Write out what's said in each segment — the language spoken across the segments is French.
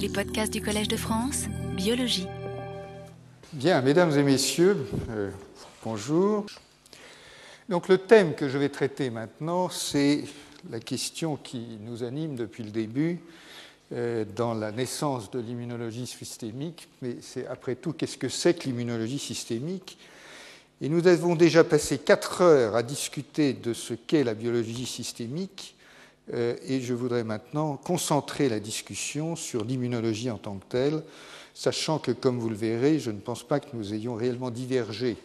Les podcasts du Collège de France, biologie. Bien, mesdames et messieurs, euh, bonjour. Donc le thème que je vais traiter maintenant, c'est la question qui nous anime depuis le début euh, dans la naissance de l'immunologie systémique. Mais c'est après tout, qu'est-ce que c'est que l'immunologie systémique? Et nous avons déjà passé quatre heures à discuter de ce qu'est la biologie systémique. Euh, et je voudrais maintenant concentrer la discussion sur l'immunologie en tant que telle, sachant que, comme vous le verrez, je ne pense pas que nous ayons réellement divergé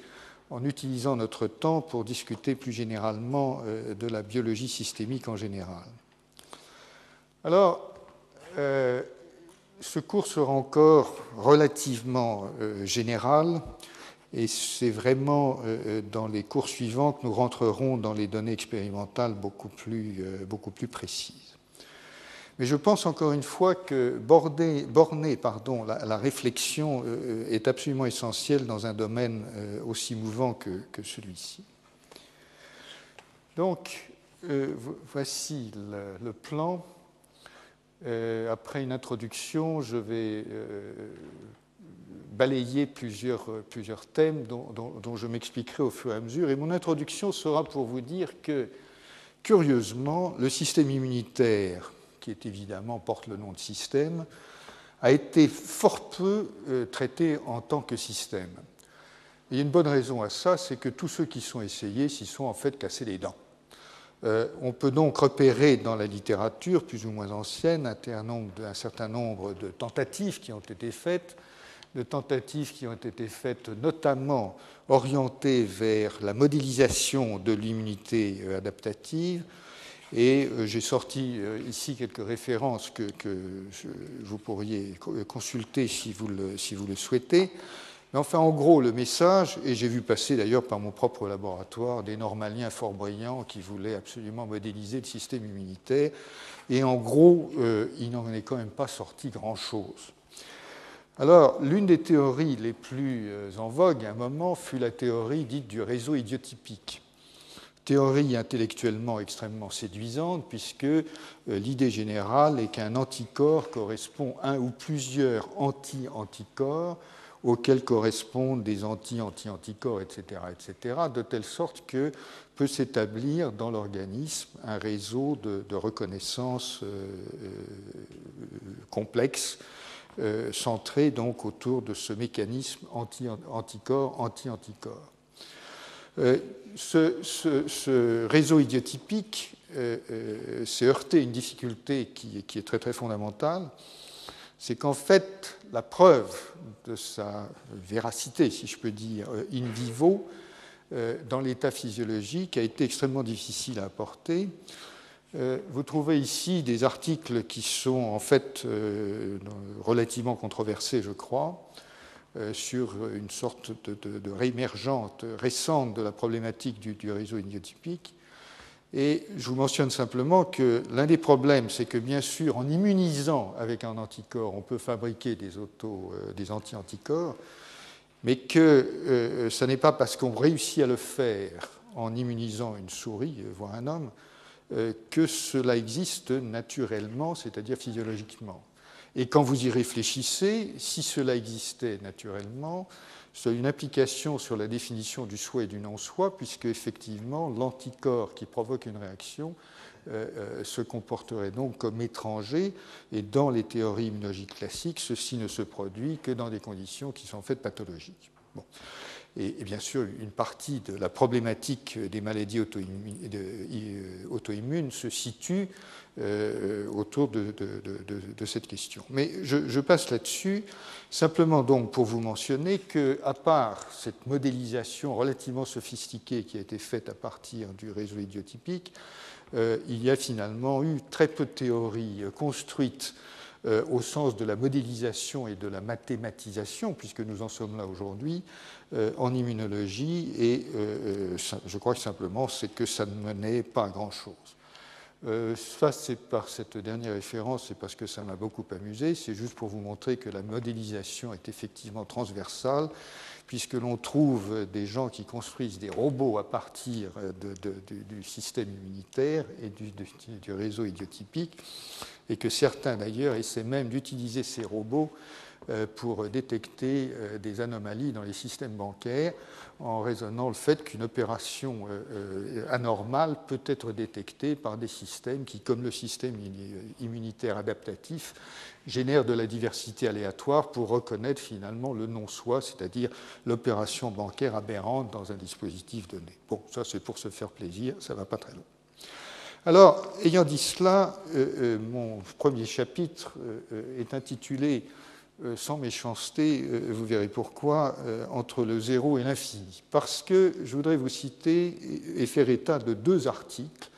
en utilisant notre temps pour discuter plus généralement euh, de la biologie systémique en général. Alors, euh, ce cours sera encore relativement général et c'est vraiment euh, dans les cours suivants que nous rentrerons dans les données expérimentales beaucoup plus, euh, beaucoup plus précises. Mais je pense encore une fois que borner pardon, la, réflexion euh, est absolument essentielle dans un domaine aussi mouvant que, que celui-ci. Donc, voici le plan. après une introduction, je vais balayer plusieurs, euh, plusieurs thèmes dont, dont, je m'expliquerai au fur et à mesure. Et mon introduction sera pour vous dire que, curieusement, le système immunitaire, qui est évidemment porte le nom de système, a été fort peu euh, traité en tant que système. il y a une bonne raison à ça, c'est que tous ceux qui sont essayés s'y sont en fait cassés les dents. Euh, on peut donc repérer dans la littérature plus ou moins ancienne un certain nombre de tentatives qui ont été faites de tentatives qui ont été faites notamment orientées vers la modélisation de l'immunité euh, adaptative. Et euh, j'ai sorti euh, ici quelques références que, vous pourriez consulter si vous le, si vous le souhaitez. Mais enfin, en gros, le message, et j'ai vu passer d'ailleurs par mon propre laboratoire des normaliens fort brillants qui voulaient absolument modéliser le système immunitaire, et en gros, il n'en est quand même pas sorti grand-chose. Alors, l'une des théories les plus euh, en vogue à un moment fut la théorie dite du réseau idiotypique. Théorie intellectuellement extrêmement séduisante, puisque euh, l'idée générale est qu'un anticorps correspond à un ou plusieurs anti-anticorps auxquels correspondent des anti-anti-anticorps, etc., etc., de telle sorte que peut s'établir dans l'organisme un réseau de, reconnaissance euh, complexe euh, centré donc autour de ce mécanisme anti-anticorps, anti-anticorps. Euh, ce, réseau idiotypique euh, s'est heurté à une difficulté qui, qui, est très très fondamentale, c'est qu'en fait la preuve de sa véracité, si je peux dire, in vivo, dans l'état physiologique a été extrêmement difficile à apporter. Euh, vous trouvez ici des articles qui sont en fait euh, relativement controversés, je crois, euh, sur une sorte de, réémergente récente de la problématique du, réseau idiotypique. Et je vous mentionne simplement que l'un des problèmes, c'est que bien sûr, en immunisant avec un anticorps, on peut fabriquer des, des anti-anticorps, mais que ce n'est pas parce qu'on réussit à le faire en immunisant une souris, voire un homme, que cela existe naturellement, c'est-à-dire physiologiquement. Et quand vous y réfléchissez, si cela existait naturellement, c'est une application sur la définition du soi et du non-soi, puisque effectivement l'anticorps qui provoque une réaction euh, euh, se comporterait donc comme étranger, et dans les théories immunologiques classiques, ceci ne se produit que dans des conditions qui sont faites pathologiques. Bon. Et, bien sûr, une partie de la problématique des maladies euh, auto-immunes se situe euh, autour de, cette question. Mais je, passe là-dessus, simplement pour vous mentionner que, à part cette modélisation relativement sophistiquée qui a été faite à partir du réseau idiotypique, euh, il y a finalement eu très peu de théories construites au sens de la modélisation et de la mathématisation, puisque nous en sommes là aujourd'hui, euh, en immunologie et euh, euh, je crois que simplement c'est que ça ne menait pas à grand-chose. ça, c'est par cette dernière référence, c'est parce que ça m'a beaucoup amusé, c'est juste pour vous montrer que la modélisation est effectivement transversale, puisque l'on trouve des gens qui construisent des robots à partir du système immunitaire et du réseau idiotypique, et que certains d'ailleurs essaient même d'utiliser ces robots euh, pour détecter euh, des anomalies dans les systèmes bancaires en raisonnant le fait qu'une opération euh, anormale peut être détectée par des systèmes qui, comme le système immunitaire adaptatif, génèrent de la diversité aléatoire pour reconnaître finalement le non-soi, c'est-à-dire l'opération bancaire aberrante dans un dispositif donné. Bon, ça c'est pour se faire plaisir, ça ne va pas très loin. Alors, ayant dit cela, mon premier chapitre est intitulé euh, sans méchanceté, euh, vous verrez pourquoi, euh, entre le zéro et l'infini. Parce que je voudrais vous citer et faire état de deux articles,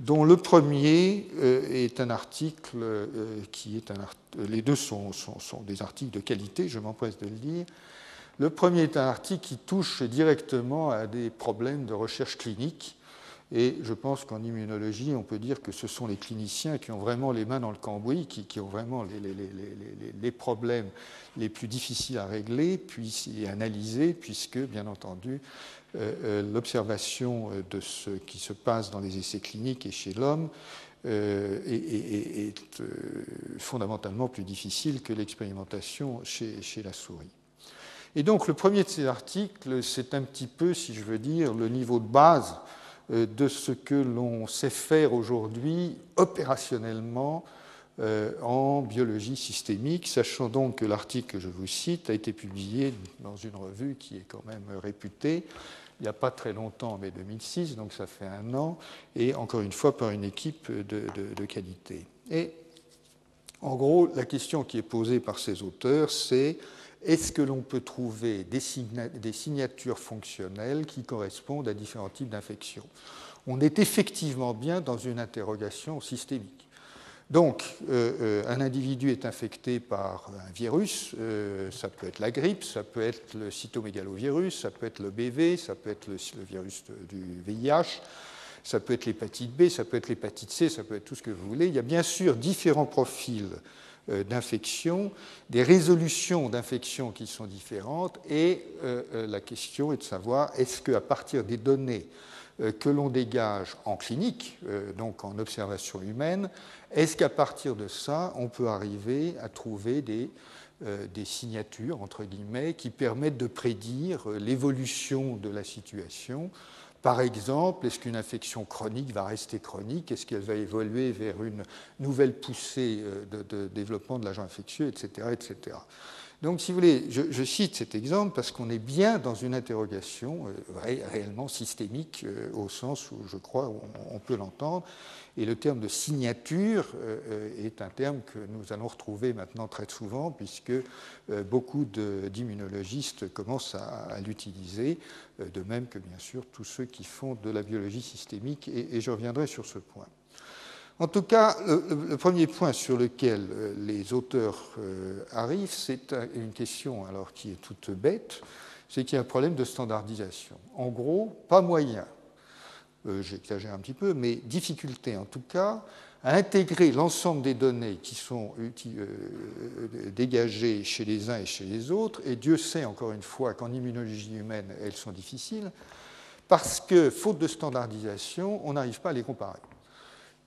dont le premier est un article qui est un les deux sont, sont, des articles de qualité, je m'empresse de le dire. Le premier est un article qui touche directement à des problèmes de recherche clinique et je pense qu'en immunologie, on peut dire que ce sont les cliniciens qui ont vraiment les mains dans le cambouis, qui, ont vraiment les, problèmes les plus difficiles à régler puis, et analyser, puisque, bien entendu, euh, euh, l'observation de ce qui se passe dans les essais cliniques et chez l'homme euh, est, fondamentalement plus difficile que l'expérimentation chez, chez la souris. Et donc, le premier de ces articles, c'est un petit peu, si je veux dire, le niveau de base euh, de ce que l'on sait faire aujourd'hui opérationnellement euh, en biologie systémique, sachant donc que l'article que je vous cite a été publié dans une revue qui est quand même réputée il n'y a pas très longtemps, mais 2006, donc ça fait un an, et encore une fois par une équipe de qualité. Et en gros, la question qui est posée par ces auteurs, c'est est-ce que l'on peut trouver des, signatures fonctionnelles qui correspondent à différents types d'infections? On est effectivement bien dans une interrogation systémique. Donc, euh, euh, un individu est infecté par un virus, euh, ça peut être la grippe, ça peut être le cytomégalovirus, ça peut être le BV, ça peut être le, virus du VIH, ça peut être l'hépatite B, ça peut être l'hépatite C, ça peut être tout ce que vous voulez. Il y a bien sûr différents profils d'infection, des résolutions d'infection qui sont différentes, et euh, euh, la question est de savoir est-ce qu'à partir des données que l'on dégage en clinique, donc en observation humaine, est-ce qu'à partir de ça, on peut arriver à trouver des, des signatures, entre guillemets, qui permettent de prédire l'évolution de la situation par exemple, est-ce qu'une infection chronique va rester chronique? Est-ce qu'elle va évoluer vers une nouvelle poussée euh, de, développement de l'agent infectieux, etc., etc. Donc, si vous voulez, je, cite cet exemple parce qu'on est bien dans une interrogation euh, réellement systémique, euh, au sens où je crois on, peut l'entendre. Et le terme de signature est un terme que nous allons retrouver maintenant très souvent, puisque beaucoup d'immunologistes commencent à l'utiliser euh, de même que bien sûr tous ceux qui font de la biologie systémique, et, je reviendrai sur ce point. En tout cas, le, premier point sur lequel euh, les auteurs euh, arrivent, c'est une question alors qui est toute bête, c'est qu'il y a un problème de standardisation. En gros, pas moyen, j'exagère un petit peu, mais difficulté en tout cas à intégrer l'ensemble des données qui sont euh, dégagées chez les uns et chez les autres, et Dieu sait encore une fois qu'en immunologie humaine, elles sont difficiles, parce que, faute de standardisation, on n'arrive pas à les comparer.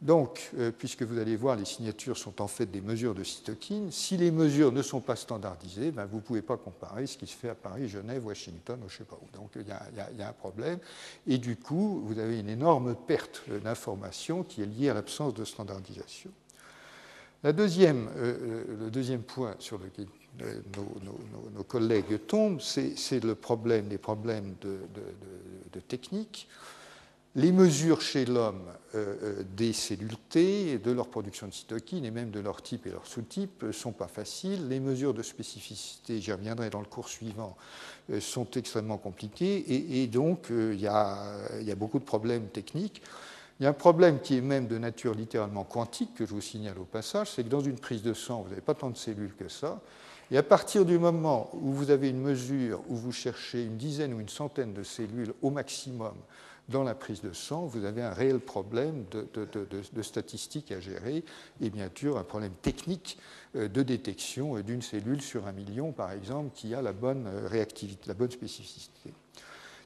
Donc, euh, puisque vous allez voir, les signatures sont en fait des mesures de cytokines. Si les mesures ne sont pas standardisées, ben, vous ne pouvez pas comparer ce qui se fait à Paris, Genève, Washington, je ne sais pas où. Donc, il y, a un problème. Et du coup, vous avez une énorme perte d'informations qui est liée à l'absence de standardisation. La deuxième, euh, euh, le deuxième point sur lequel nos, collègues tombent, c'est le problème, les problèmes de technique les mesures chez l'homme euh, euh, des cellules T, de leur production de cytokines et même de leur type et leur sous-type ne sont pas faciles. Les mesures de spécificité, j'y reviendrai dans le cours suivant, euh, sont extrêmement compliquées et, donc il y, a, beaucoup de problèmes techniques. Il y a un problème qui est même de nature littéralement quantique, que je vous signale au passage, c'est que dans une prise de sang, vous n'avez pas tant de cellules que ça. Et à partir du moment où vous avez une mesure où vous cherchez une dizaine ou une centaine de cellules au maximum dans la prise de sang, vous avez un réel problème de, statistiques à gérer et bien sûr un problème technique euh, de détection d'une cellule sur un million, par exemple, qui a la bonne euh, réactivité, la bonne spécificité.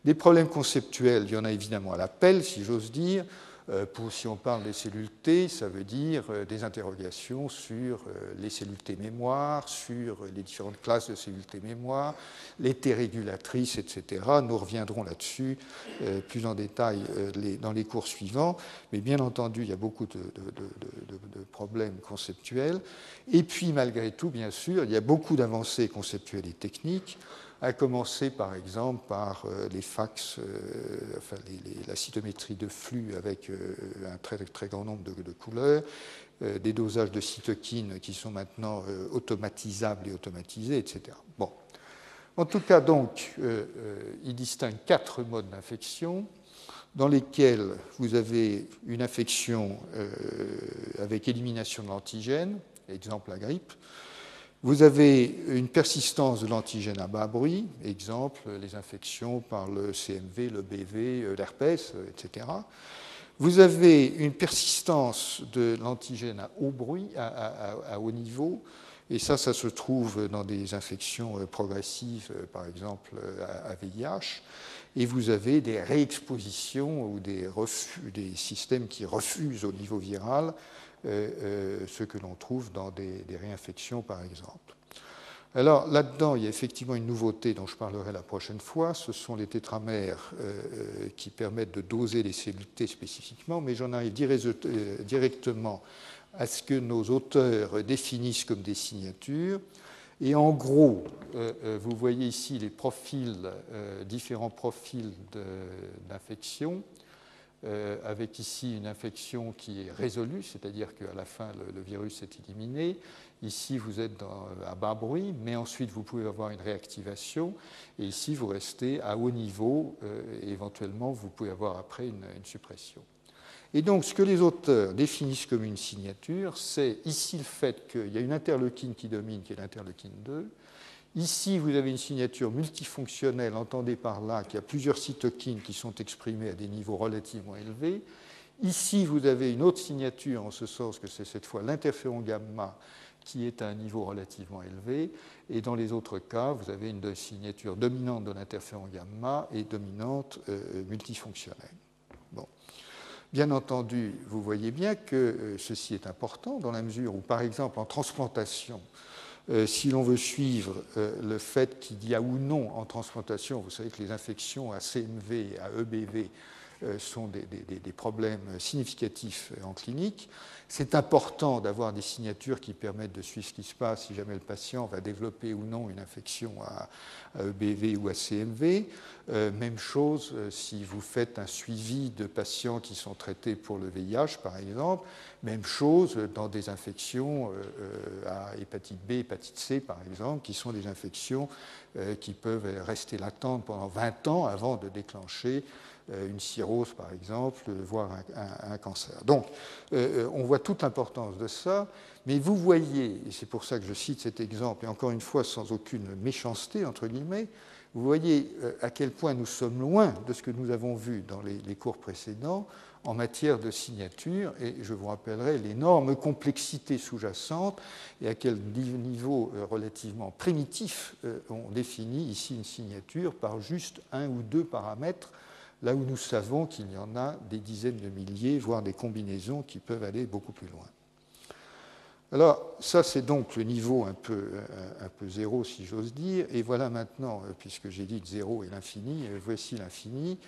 Des problèmes conceptuels, il y en a évidemment à l'appel, si j'ose dire. Euh, si on parle des cellules T, ça veut dire euh, des interrogations sur euh, les cellules T mémoire, sur les différentes classes de cellules T mémoire, les T régulatrices, etc. Nous reviendrons là-dessus plus en détail dans les cours suivants. Mais bien entendu, il y a beaucoup de problèmes conceptuels. Et puis, malgré tout, bien sûr, il y a beaucoup d'avancées conceptuelles et techniques à commencer par exemple par euh, les fax, euh, enfin, la cytométrie de flux avec euh, un très, très grand nombre de, couleurs, des dosages de cytokines qui sont maintenant automatisables et automatisés, etc. Bon. En tout cas, donc, il distingue quatre modes d'infection dans lesquels vous avez une infection avec élimination de l'antigène, exemple la grippe, vous avez une persistance de l'antigène à bas bruit, exemple les infections par le CMV, le BV, euh, l'herpès, euh, etc. Vous avez une persistance de l'antigène à haut bruit, à, haut niveau, et ça, ça se trouve dans des infections euh, progressives, par exemple à VIH. Et vous avez des réexpositions ou des, systèmes qui refusent au niveau viral ce que l'on trouve dans des, réinfections, par exemple. Alors là-dedans, il y a effectivement une nouveauté dont je parlerai la prochaine fois. Ce sont les tétramères euh, qui permettent de doser les cellules T spécifiquement, mais j'en arrive directement à ce que nos auteurs définissent comme des signatures. Et en gros, vous voyez ici les profils, différents profils d'infection. Euh, avec ici une infection qui est résolue, c'est-à-dire qu'à la fin le, virus est éliminé. Ici vous êtes à bas bruit, mais ensuite vous pouvez avoir une réactivation, et ici vous restez à haut niveau, euh, et éventuellement vous pouvez avoir après une, une suppression. Et donc, ce que les auteurs définissent comme une signature, c'est ici le fait qu'il y a une interleukine qui domine, qui est l'interleukine 2, Ici, vous avez une signature multifonctionnelle, entendez par là qu'il y a plusieurs cytokines qui sont exprimées à des niveaux relativement élevés. Ici, vous avez une autre signature, en ce sens que c'est cette fois l'interféron gamma qui est à un niveau relativement élevé. Et dans les autres cas, vous avez une signature dominante de l'interféron gamma et dominante euh, multifonctionnelle. Bon. Bien entendu, vous voyez bien que euh, ceci est important dans la mesure où, par exemple, en transplantation, euh, si l'on veut suivre euh, le fait qu'il y a ou non en transplantation, vous savez que les infections à CMV et à EBV euh, sont des, problèmes significatifs en clinique. C'est important d'avoir des signatures qui permettent de suivre ce qui se passe si jamais le patient va développer ou non une infection à, EBV ou à CMV. même chose si vous faites un suivi de patients qui sont traités pour le VIH, par exemple. Même chose dans des infections à hépatite B, hépatite C, par exemple, qui sont des infections qui peuvent rester latentes pendant 20 ans avant de déclencher euh, une cirrhose par exemple, voire un, cancer. Donc euh, euh, on voit toute l'importance de ça, mais vous voyez, et c'est pour ça que je cite cet exemple, et encore une fois sans aucune méchanceté, entre guillemets, vous voyez à quel point nous sommes loin de ce que nous avons vu dans les, cours précédents en matière de signature, et je vous rappellerai l'énorme complexité sous-jacente et à quel niveau relativement primitif on définit ici une signature par juste un ou deux paramètres là où nous savons qu'il y en a des dizaines de milliers, voire des combinaisons qui peuvent aller beaucoup plus loin. Alors, ça, c'est donc le niveau un peu, peu zéro, si j'ose dire. Et voilà maintenant, euh, puisque j'ai dit zéro est l'infini, euh, voici l'infini.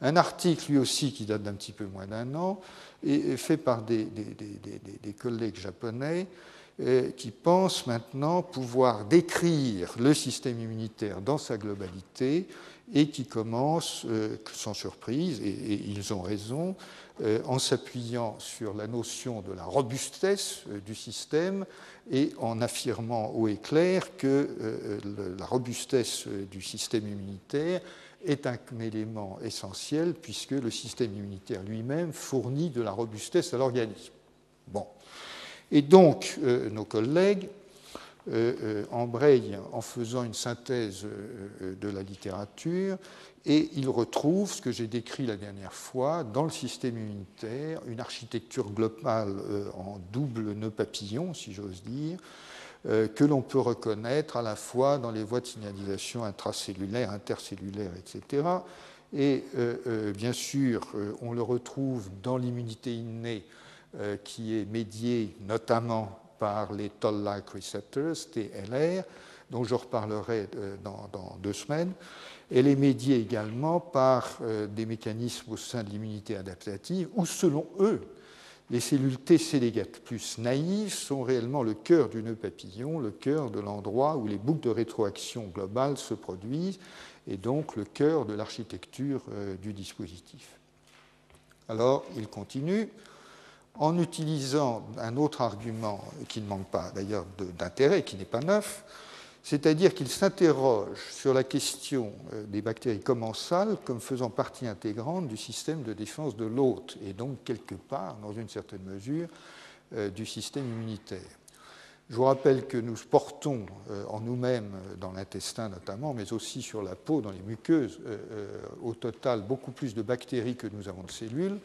Un article, lui aussi, qui date d'un petit peu moins d'un an, et fait par des, des, collègues japonais euh, qui pensent maintenant pouvoir décrire le système immunitaire dans sa globalité et qui commencent, euh, sans surprise, et, ils ont raison, euh, en s'appuyant sur la notion de la robustesse euh, du système et en affirmant haut et clair que la robustesse du système immunitaire est un élément essentiel puisque le système immunitaire lui-même fournit de la robustesse à l'organisme. Bon. Et donc, nos collègues embraye en faisant une synthèse euh, de la littérature et il retrouve ce que j'ai décrit la dernière fois dans le système immunitaire, une architecture globale en double nœud papillon, si j'ose dire, que l'on peut reconnaître à la fois dans les voies de signalisation intracellulaire, intercellulaire, etc., Et bien sûr, on le retrouve dans l'immunité innée qui est médiée notamment par les Toll-like receptors, TLR, dont je reparlerai dans, dans deux semaines. Elle est médiée également par des mécanismes au sein de l'immunité adaptative, où selon eux, les cellules TC plus naïves sont réellement le cœur du nœud papillon, le cœur de l'endroit où les boucles de rétroaction globale se produisent, et donc le cœur de l'architecture euh, du dispositif. Alors, il continue en utilisant un autre argument qui ne manque pas d'ailleurs d'intérêt, qui n'est pas neuf, c'est-à-dire qu'il s'interroge sur la question euh, des bactéries commensales comme faisant partie intégrante du système de défense de l'hôte, et donc quelque part, dans une certaine mesure, euh, du système immunitaire. Je vous rappelle que nous portons euh, en nous-mêmes, dans l'intestin notamment, mais aussi sur la peau, dans les muqueuses, au total beaucoup plus de bactéries que nous avons de cellules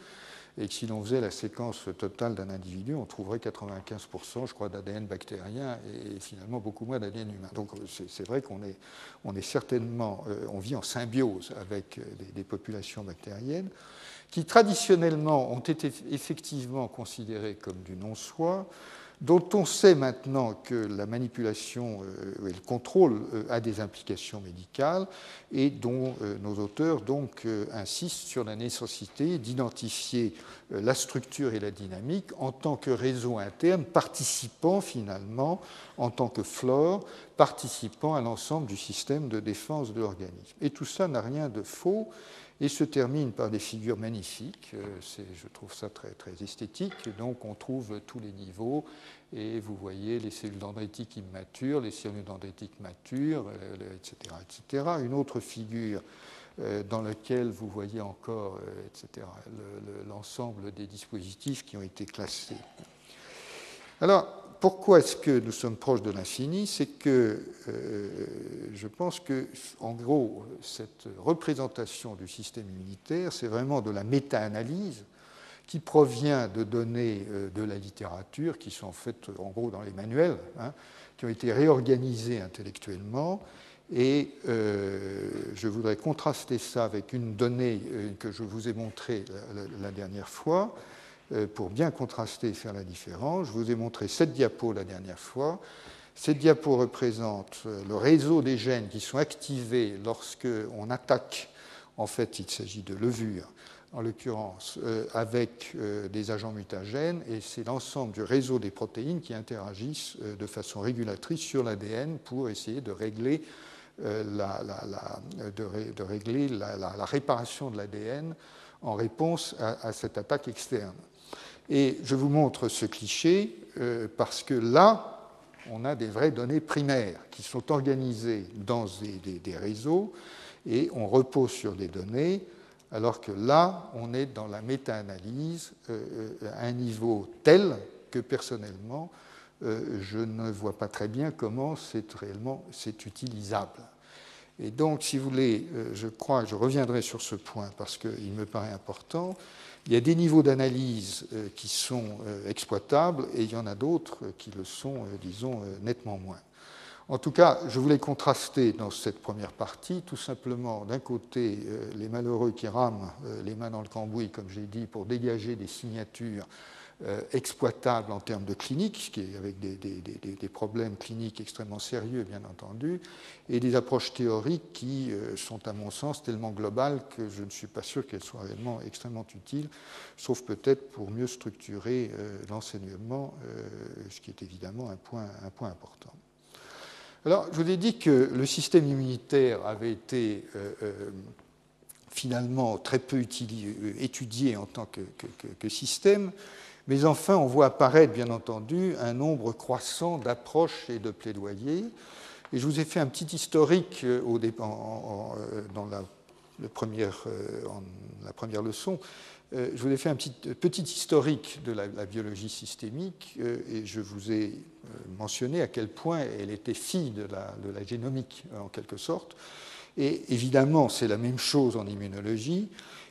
et que si l'on faisait la séquence totale d'un individu, on trouverait 95%, je crois, d'ADN bactérien et finalement beaucoup moins d'ADN humain. Donc c'est vrai qu'on est, on est certainement, euh, on vit en symbiose avec euh, des, populations bactériennes qui traditionnellement ont été effectivement considérées comme du non-soi, dont on sait maintenant que la manipulation euh, et le contrôle euh, a des implications médicales et dont euh, nos auteurs donc insistent sur la nécessité d'identifier la structure et la dynamique en tant que réseau interne participant finalement en tant que flore participant à l'ensemble du système de défense de l'organisme. Et tout ça n'a rien de faux et se termine par des figures magnifiques. Euh, je trouve ça très, très esthétique. donc on trouve tous les niveaux et vous voyez les cellules dendritiques immatures, les cellules dendritiques matures, etc., euh, etc. Une autre figure euh, dans laquelle vous voyez encore, etc., l'ensemble des dispositifs qui ont été classés. Alors, pourquoi est-ce que nous sommes proches de l'infini C'est que euh, je pense que, en gros, cette représentation du système immunitaire, c'est vraiment de la méta-analyse qui provient de données euh, de la littérature, qui sont faites en gros dans les manuels, hein, qui ont été réorganisées intellectuellement. Et euh, je voudrais contraster ça avec une donnée que je vous ai montrée la dernière fois, pour bien contraster et faire la différence. Je vous ai montré cette diapo la dernière fois. Cette diapo représente euh, le réseau des gènes qui sont activés lorsque on attaque, en fait il s'agit de levures en l'occurrence, euh, avec des agents mutagènes, et c'est l'ensemble du réseau des protéines qui interagissent de façon régulatrice sur l'ADN pour essayer de, régler la, réparation de l'ADN en réponse à, cette attaque externe. Et je vous montre ce cliché euh, parce que là, on a des vraies données primaires qui sont organisées dans des, réseaux et on repose sur des données, alors que là, on est dans la méta-analyse euh, à un niveau tel que personnellement, euh, je ne vois pas très bien comment c'est réellement c'est utilisable. Et donc, si vous voulez, je crois, je reviendrai sur ce point parce qu'il me paraît important. Il y a des niveaux d'analyse euh, qui sont euh, exploitables et il y en a d'autres qui le sont, euh, disons, nettement moins. En tout cas, je voulais contraster dans cette première partie, tout simplement, d'un côté, les malheureux qui rament les mains dans le cambouis, comme j'ai dit, pour dégager des signatures euh, exploitable en termes de clinique, qui est avec des, problèmes cliniques extrêmement sérieux, bien entendu, et des approches théoriques qui euh, sont, à mon sens, tellement globales que je ne suis pas sûr qu'elles soient réellement extrêmement utiles, sauf peut-être pour mieux structurer euh, l'enseignement, ce qui est évidemment un point, important. Alors, je vous ai dit que le système immunitaire avait été finalement très peu étudié en tant que système. Mais enfin, on voit apparaître, bien entendu, un nombre croissant d'approches et de plaidoyers. Et je vous ai fait un petit historique euh, euh, dans la, première, euh, leçon. Je vous ai fait un petit, petit historique de la, biologie systémique et je vous ai mentionné à quel point elle était fille de la génomique, en quelque sorte. Et évidemment, c'est la même chose en immunologie.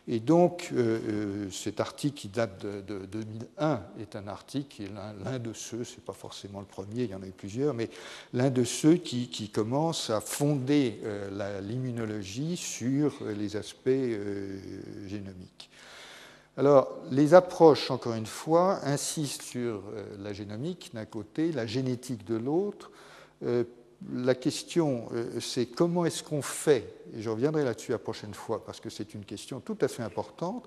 Et donc, euh, euh, cet article qui date de, 2001 est un article l'un de ceux, ce n'est pas forcément le premier, il y en a eu plusieurs, mais l'un de ceux qui, qui commence à fonder euh, l'immunologie sur les aspects génomiques. Alors, les approches, encore une fois, insistent sur la génomique d'un côté, la génétique de l'autre, la question, euh, c'est comment est-ce qu'on fait, et je reviendrai là-dessus la prochaine fois, parce que c'est une question tout à fait importante,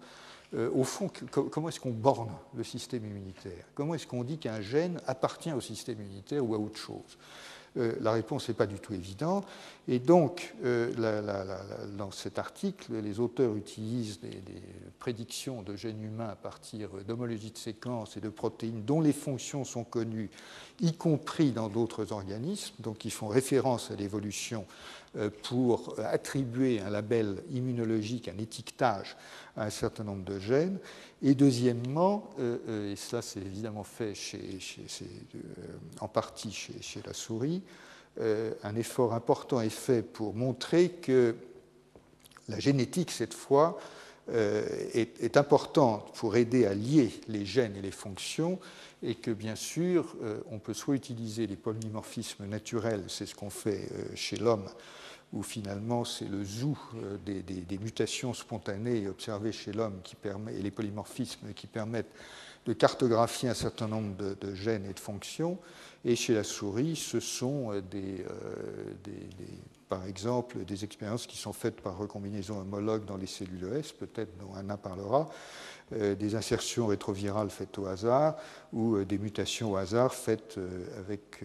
euh, au fond, comment est-ce qu'on borne le système immunitaire? Comment est-ce qu'on dit qu'un gène appartient au système immunitaire ou à autre chose? Euh, la réponse n'est pas du tout évidente. Et donc, euh, dans cet article, les auteurs utilisent des, prédictions de gènes humains à partir d'homologie de séquences et de protéines dont les fonctions sont connues, y compris dans d'autres organismes, donc qui font référence à l'évolution euh, pour attribuer un label immunologique, un étiquetage à un certain nombre de gènes. Et deuxièmement, euh, euh, et ça c'est évidemment fait en partie chez, la souris, un effort important est fait pour montrer que la génétique, cette fois, est, importante pour aider à lier les gènes et les fonctions, et que bien sûr, on peut soit utiliser les polymorphismes naturels, c'est ce qu'on fait chez l'homme, où finalement c'est le zoo euh, des, mutations spontanées observées chez l'homme et les polymorphismes qui permettent de cartographier un certain nombre de, gènes et de fonctions. Et chez la souris, ce sont euh, des, euh, par exemple des expériences qui sont faites par recombinaison homologue dans les cellules S, peut-être dont Anna parlera, des insertions rétrovirales faites au hasard ou des mutations au hasard faites avec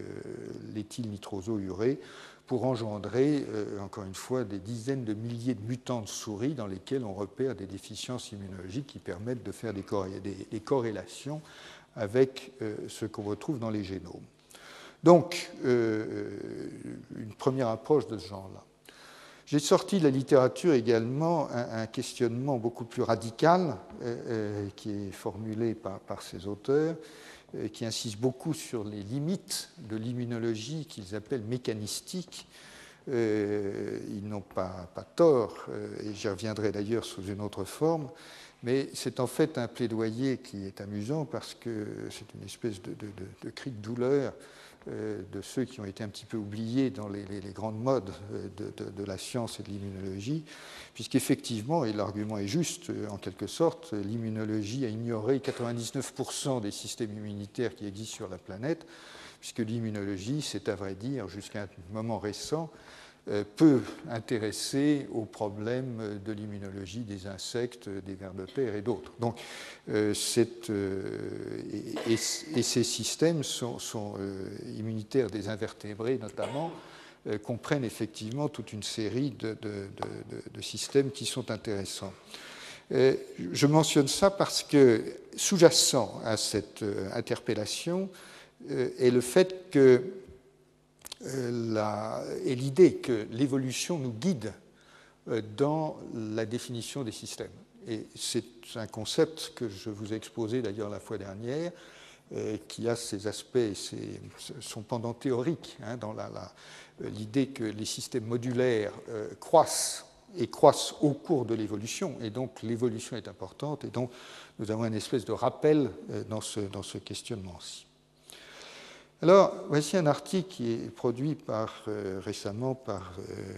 l'éthylnitroso-urée pour engendrer, euh, encore une fois, des dizaines de milliers de mutants de souris dans lesquels on repère des déficiences immunologiques qui permettent de faire des, corrélations avec euh, ce qu'on retrouve dans les génomes. Donc, euh, une première approche de ce genre-là. J'ai sorti de la littérature également un, questionnement beaucoup plus radical qui est formulé par ces auteurs, qui insistent beaucoup sur les limites de l'immunologie qu'ils appellent mécanistiques. Euh, ils n'ont pas, tort, euh, et j'y reviendrai d'ailleurs sous une autre forme, mais c'est en fait un plaidoyer qui est amusant parce que c'est une espèce de, cri de douleur euh, de ceux qui ont été un petit peu oubliés dans les, grandes modes euh, de, la science et de l'immunologie, puisqu'effectivement, et l'argument est juste euh, en quelque sorte, l'immunologie a ignoré 99% des systèmes immunitaires qui existent sur la planète, puisque l'immunologie, c'est à vrai dire, jusqu'à un moment récent, euh, peut intéresser aux problèmes de l'immunologie des insectes, des vers de terre et d'autres. Donc, euh, euh, et, ces systèmes immunitaires des invertébrés notamment, comprennent effectivement toute une série de, systèmes qui sont intéressants. je mentionne ça parce que sous-jacent à cette interpellation est le fait que euh, et l'idée que l'évolution nous guide euh, dans la définition des systèmes. Et c'est un concept que je vous ai exposé d'ailleurs la fois dernière, euh, qui a ses aspects, ses, son pendant théorique, hein, dans l'idée que les systèmes modulaires croissent et croissent au cours de l'évolution, et donc l'évolution est importante, et donc nous avons une espèce de rappel dans ce, dans ce questionnement-ci. Alors, voici un article qui est produit euh, récemment par euh,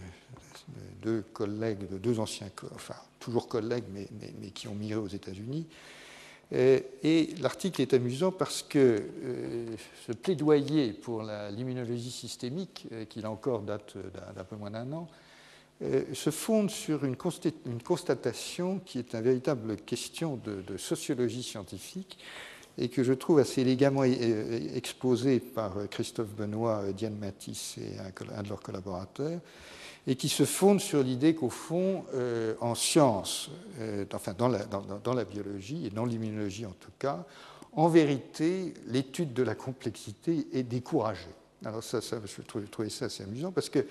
deux collègues, de deux anciens, enfin toujours collègues, mais, qui ont migré aux États-Unis. Euh, et, l'article est amusant parce que ce plaidoyer pour l'immunologie systémique, qui là encore date d'un peu moins d'un an, se fonde sur une, constatation qui est une véritable question de sociologie scientifique et que je trouve assez élégamment exposé par Christophe Benoît, Diane Matisse et un de leurs collaborateurs, et qui se fonde sur l'idée qu'au fond, euh, en sciences, euh, enfin dans la, dans, la, biologie et dans l'immunologie en tout cas, en vérité, l'étude de la complexité est découragée. Alors ça, ça je trouvais ça assez amusant parce que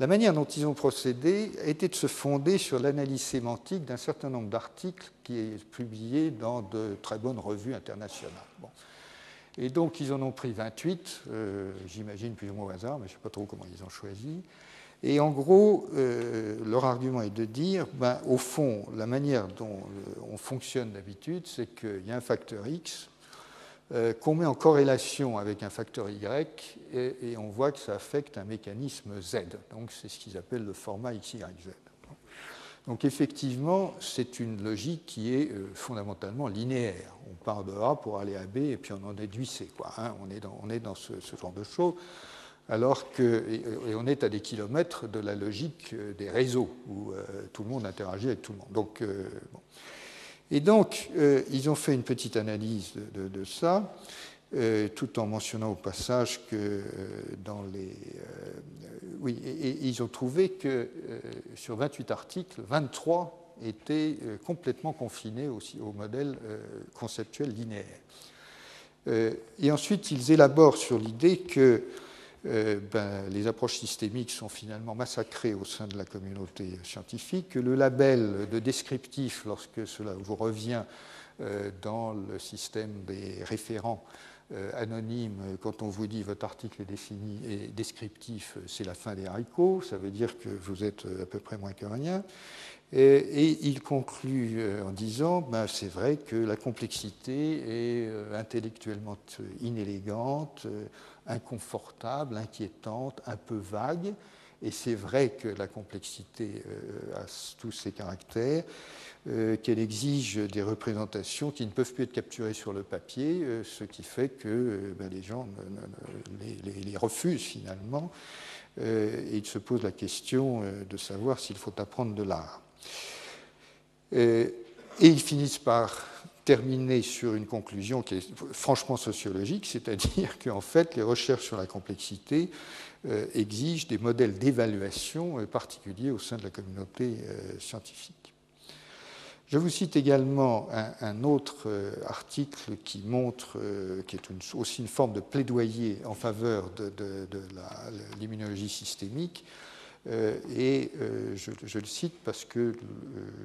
la manière dont ils ont procédé était de se fonder sur l'analyse sémantique d'un certain nombre d'articles qui est publié dans de très bonnes revues internationales. Et donc ils en ont pris 28, euh, j'imagine plus ou moins au hasard, mais je ne sais pas trop comment ils ont choisi. Et en gros, leur argument est de dire, ben, au fond, la manière dont on fonctionne d'habitude, c'est qu'il y a un facteur X qu'on met en corrélation avec un facteur Y et, on voit que ça affecte un mécanisme Z. Donc c'est ce qu'ils appellent le format XYZ. Donc effectivement, c'est une logique qui est euh, fondamentalement linéaire. On part de A pour aller à B et puis on en déduit C. Quoi, hein. on, est dans, ce, genre de choses. Alors que, et, on est à des kilomètres de la logique euh, des réseaux où euh, tout le monde interagit avec tout le monde. Donc, bon. Et donc, ils ont fait une petite analyse de, ça. Euh, tout en mentionnant au passage que euh, dans les. Euh, oui, et, ils ont trouvé que sur 28 articles, 23 étaient complètement confinés aussi au modèle conceptuel linéaire. et ensuite, ils élaborent sur l'idée que ben, les approches systémiques sont finalement massacrées au sein de la communauté scientifique, que le label de descriptif, lorsque cela vous revient dans le système des référents, euh, anonyme, quand on vous dit votre article est défini et descriptif, c'est la fin des haricots, ça veut dire que vous êtes à peu près moins que rien. Et, il conclut euh, en disant ben, c'est vrai que la complexité est euh, intellectuellement inélégante, inconfortable, inquiétante, un peu vague. Et c'est vrai que la complexité a tous ces caractères. Euh, qu'elle exige des représentations qui ne peuvent plus être capturées sur le papier, euh, ce qui fait que euh, ben, les gens les, refusent finalement. et ils se posent la question de savoir s'il faut apprendre de l'art. et ils finissent par terminer sur une conclusion qui est franchement sociologique, c'est-à-dire qu'en fait, les recherches sur la complexité exigent des modèles d'évaluation particuliers au sein de la communauté scientifique. Je vous cite également un, autre euh, article qui montre, euh, qui est aussi une forme de plaidoyer en faveur de, l'immunologie systémique. Euh, et je, le cite parce que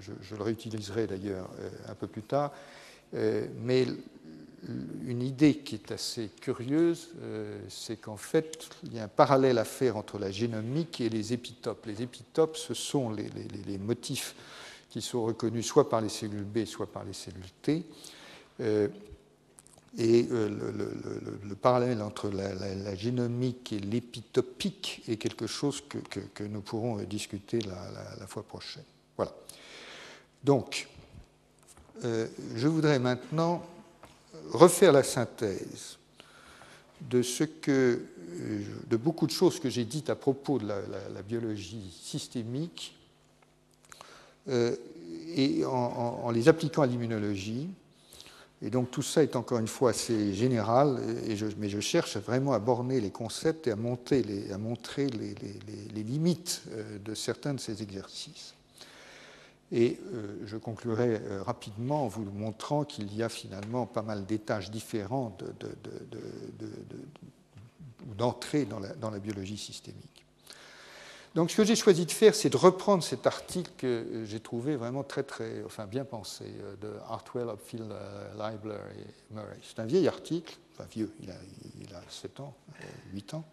je, le réutiliserai d'ailleurs un peu plus tard. Mais une idée qui est assez curieuse, c'est qu'en fait, il y a un parallèle à faire entre la génomique et les épitopes. Les épitopes, ce sont les, motifs qui sont reconnus soit par les cellules B, soit par les cellules T. Euh, et euh, le, parallèle entre la, génomique et l'épitopique est quelque chose que, nous pourrons discuter la, fois prochaine. Voilà. Donc, euh, je voudrais maintenant refaire la synthèse de ce que, de beaucoup de choses que j'ai dites à propos de la biologie systémique euh, et en, les appliquant à l'immunologie. Et donc tout ça est encore une fois assez général, et mais je cherche vraiment à borner les concepts et à, montrer les, limites euh, de certains de ces exercices. Et euh, je conclurai rapidement en vous montrant qu'il y a finalement pas mal d'étages différents d'entrée dans, la biologie systémique. Donc ce que j'ai choisi de faire, c'est de reprendre cet article que j'ai trouvé vraiment très, très, enfin bien pensé, euh, de Hartwell, Upfield, euh, Leibler et Murray. C'est un vieil article, enfin vieux, il a, il a 7 ans, 8 euh, ans.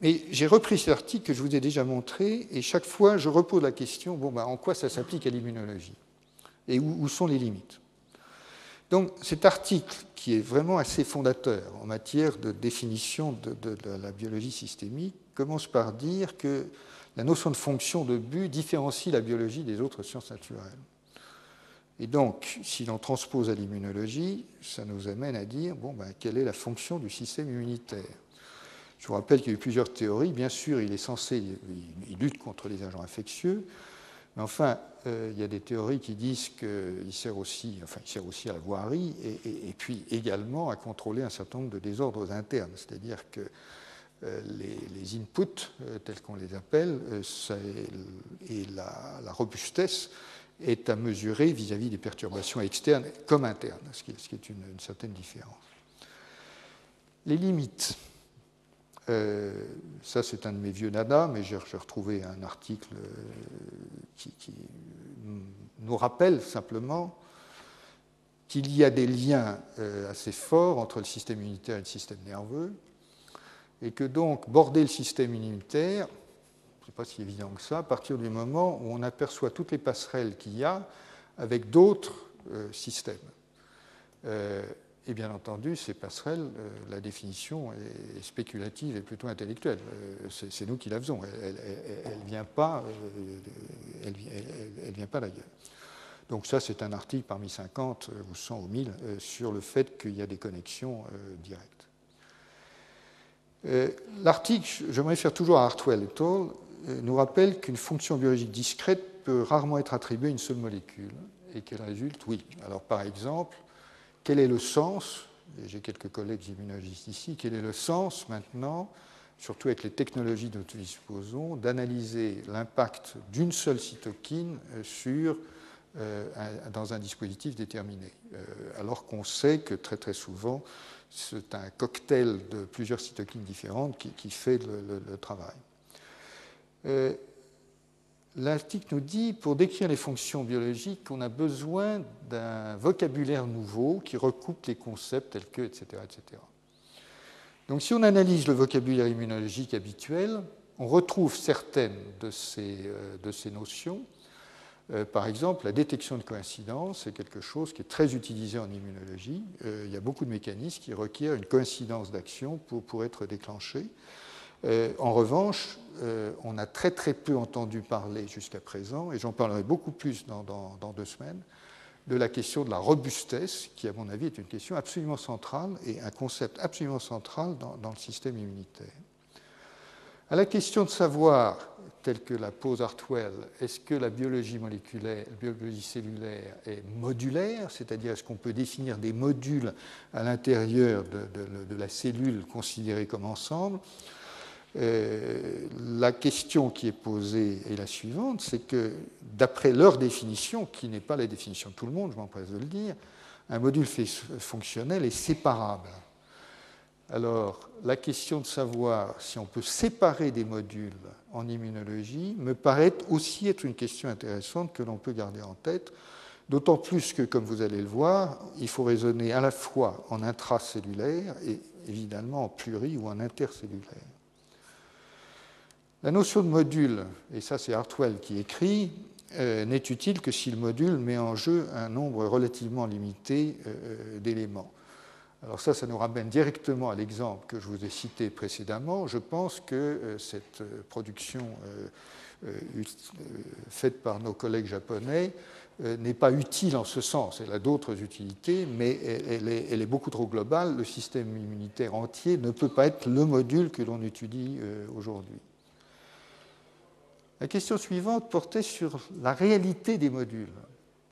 Mais j'ai repris cet article que je vous ai déjà montré, et chaque fois, je repose la question, bon, ben, en quoi ça s'applique à l'immunologie Et où, sont les limites? Donc cet article, qui est vraiment assez fondateur en matière de définition de, la biologie systémique, commence par dire que la notion de fonction de but différencie la biologie des autres sciences naturelles. Et donc, si l'on transpose à l'immunologie, ça nous amène à dire, bon, ben, quelle est la fonction du système immunitaire? Je vous rappelle qu'il y a eu plusieurs théories. Bien sûr, il est censé, il lutte contre les agents infectieux, mais enfin, euh, il y a des théories qui disent qu'il sert aussi, enfin, il sert aussi à la voirie et, puis également à contrôler un certain nombre de désordres internes. C'est-à-dire que euh, les, inputs, euh, tels qu'on les appelle, et la, robustesse est à mesurer vis-à-vis des perturbations externes comme internes, ce qui est, une, certaine différence. Les limites. Ça, c'est un de mes vieux nada, mais j'ai retrouvé un article qui, qui, nous rappelle simplement qu'il y a des liens assez forts entre le système immunitaire et le système nerveux, et que donc border le système immunitaire, ce n'est pas si évident que ça, à partir du moment où on aperçoit toutes les passerelles qu'il y a avec d'autres euh, systèmes. Euh, et bien entendu, ces passerelles, euh, la définition est spéculative et plutôt intellectuelle. c'est nous qui la faisons. Elle ne vient pas, elle, vient pas d'ailleurs. Donc ça, c'est un article parmi 50 ou 100 ou 1000 sur le fait qu'il y a des connexions directes. L'article, je me réfère toujours à Hartwell et al., nous rappelle qu'une fonction biologique discrète peut rarement être attribuée à une seule molécule et qu'elle résulte, oui. Alors par exemple, quel est le sens, j'ai quelques collègues immunologistes ici, quel est le sens maintenant, surtout avec les technologies dont nous disposons, d'analyser l'impact d'une seule cytokine euh, sur, euh, dans un dispositif déterminé, euh, alors qu'on sait que très très souvent, c'est un cocktail de plusieurs cytokines différentes qui, fait le travail. L'article nous dit, pour décrire les fonctions biologiques, on a besoin d'un vocabulaire nouveau qui recoupe les concepts tels que, etc., etc. Donc si on analyse le vocabulaire immunologique habituel, on retrouve certaines de ces, euh, notions. Euh, par exemple, la détection de coïncidence est quelque chose qui est très utilisé en immunologie. Euh, il y a beaucoup de mécanismes qui requièrent une coïncidence d'action pour, pour être déclenchés. Euh, en revanche, euh, on a très très peu entendu parler jusqu'à présent, et j'en parlerai beaucoup plus dans, deux semaines, de la question de la robustesse, qui à mon avis est une question absolument centrale et un concept absolument central dans, le système immunitaire. À la question de savoir, telle que la pose Hartwell, est-ce que la biologie moléculaire, la biologie cellulaire est modulaire, c'est-à-dire est-ce qu'on peut définir des modules à l'intérieur de, la cellule considérée comme ensemble euh, la question qui est posée est la suivante, c'est que d'après leur définition, qui n'est pas la définition de tout le monde, je m'empresse de le dire, un module fonctionnel est séparable. Alors, la question de savoir si on peut séparer des modules en immunologie me paraît aussi être une question intéressante que l'on peut garder en tête, d'autant plus que, comme vous allez le voir, il faut raisonner à la fois en intracellulaire et évidemment en pluri ou en intercellulaire. La notion de module, et ça c'est Hartwell qui écrit, euh, n'est utile que si le module met en jeu un nombre relativement limité euh, d'éléments. Alors ça, ça nous ramène directement à l'exemple que je vous ai cité précédemment. Je pense que euh, cette production faite par nos collègues japonais n'est pas utile en ce sens. Elle a d'autres utilités, mais elle est, elle est, beaucoup trop globale. Le système immunitaire entier ne peut pas être le module que l'on étudie aujourd'hui. La question suivante portait sur la réalité des modules.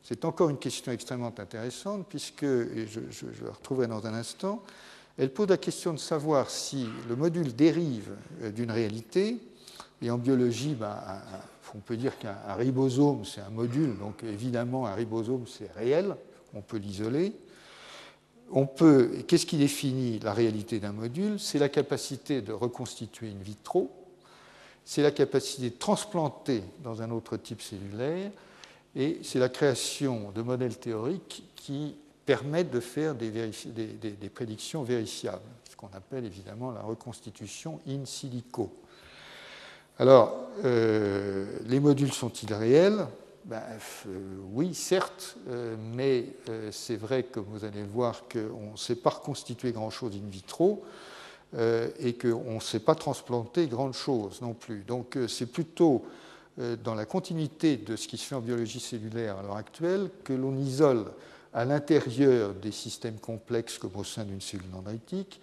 C'est encore une question extrêmement intéressante puisque, et je, la retrouverai dans un instant, elle pose la question de savoir si le module dérive euh, d'une réalité, et en biologie, ben, on peut dire qu'un ribosome, c'est un module, donc évidemment un ribosome, c'est réel, on peut l'isoler. On peut, qu'est-ce qui définit la réalité d'un module? C'est la capacité de reconstituer in vitro, c'est la capacité de transplanter dans un autre type cellulaire et c'est la création de modèles théoriques qui permettent de faire des, prédictions vérifiables, ce qu'on appelle évidemment la reconstitution in silico. Alors, euh, les modules sont-ils réels? Ben, euh, Oui, certes, euh, mais c'est vrai, comme vous allez le voir, qu'on ne sait pas reconstituer grand-chose in vitro. Euh, et qu'on ne sait pas transplanter grande chose non plus. Donc euh, c'est plutôt euh, dans la continuité de ce qui se fait en biologie cellulaire à l'heure actuelle que l'on isole à l'intérieur des systèmes complexes comme au sein d'une cellule dendritique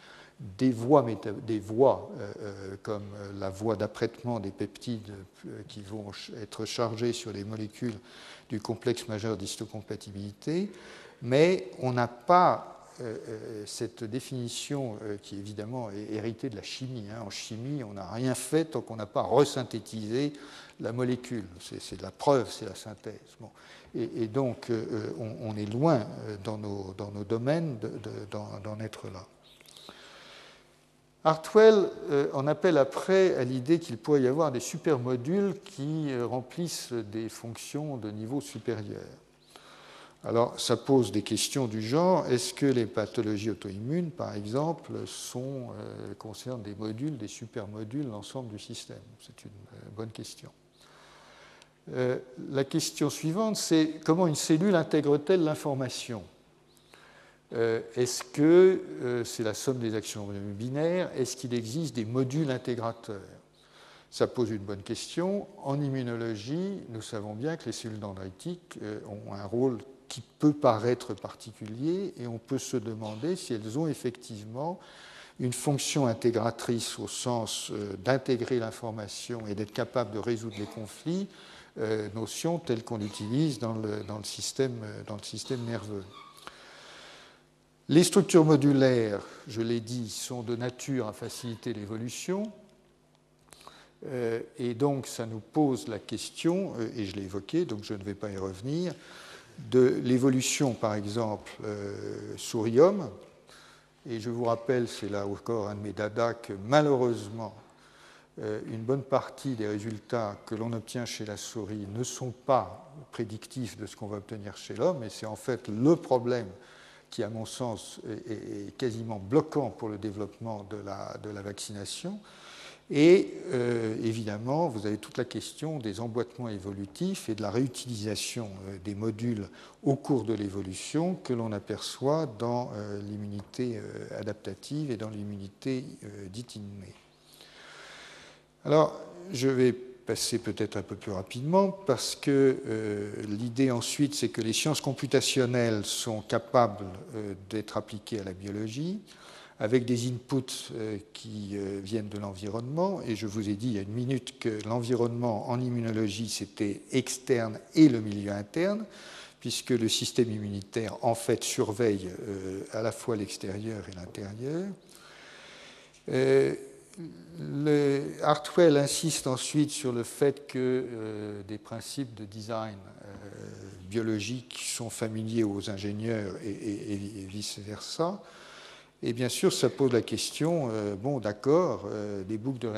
des voies, comme la voie d'apprêtement des peptides qui vont être chargés sur les molécules du complexe majeur d'histocompatibilité, mais on n'a pas cette définition euh, qui évidemment est héritée de la chimie. Hein. En chimie, on n'a rien fait tant qu'on n'a pas resynthétisé la molécule. C'est la preuve, c'est la synthèse. Et, donc, on, est loin dans nos domaines d'en être là. Hartwell en appelle après à l'idée qu'il pourrait y avoir des supermodules qui remplissent des fonctions de niveau supérieur. Alors, ça pose des questions du genre est-ce que les pathologies auto-immunes, par exemple, euh, concernent des modules, des supermodules, l'ensemble du système? C'est une euh, bonne question. Euh, la question suivante, c'est comment une cellule intègre-t-elle l'information? Est-ce que c'est la somme des actions binaires Est-ce qu'il existe des modules intégrateurs? Ça pose une bonne question. En immunologie, nous savons bien que les cellules dendritiques ont un rôle qui peut paraître particulier et on peut se demander si elles ont effectivement une fonction intégratrice au sens euh, d'intégrer l'information et d'être capable de résoudre les conflits, euh, notion telle qu'on l'utilise euh, dans le système nerveux. Les structures modulaires, je l'ai dit, sont de nature à faciliter l'évolution. et donc, ça nous pose la question, et je l'ai évoqué, donc je ne vais pas y revenir, de l'évolution, par exemple, euh, souris-homme. Et je vous rappelle, c'est là encore un de mes dadas, que malheureusement, euh, une bonne partie des résultats que l'on obtient chez la souris ne sont pas prédictifs de ce qu'on va obtenir chez l'homme, et c'est en fait le problème qui, à mon sens, est, quasiment bloquant pour le développement de la, de la vaccination. Et euh, évidemment, vous avez toute la question des emboîtements évolutifs et de la réutilisation euh, des modules au cours de l'évolution que l'on aperçoit dans euh, l'immunité adaptative et dans l'immunité dite innée. Alors, je vais passer peut-être un peu plus rapidement parce que l'idée ensuite, c'est que les sciences computationnelles sont capables d'être appliquées à la biologie avec des inputs euh, qui euh, viennent de l'environnement. Et je vous ai dit il y a une minute que l'environnement en immunologie, c'était externe et le milieu interne, puisque le système immunitaire, en fait, surveille euh, à la fois l'extérieur et l'intérieur. Hartwell insiste ensuite sur le fait que des principes de design biologique sont familiers aux ingénieurs et vice-versa. Et bien sûr, ça pose la question, euh, bon d'accord, euh, des boucles de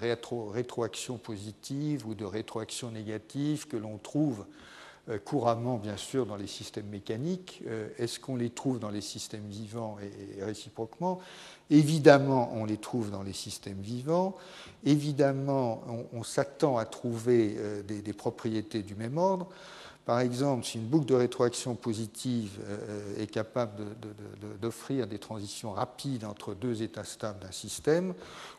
rétro, rétroaction positive ou de rétroaction négative que l'on trouve euh, couramment, bien sûr, dans les systèmes mécaniques, est-ce qu'on les trouve dans les systèmes vivants et, réciproquement? Évidemment, on les trouve dans les systèmes vivants. Évidemment, on, s'attend à trouver des, propriétés du même ordre. Par exemple, si une boucle de rétroaction positive euh, est capable d'offrir des transitions rapides entre deux états stables d'un système,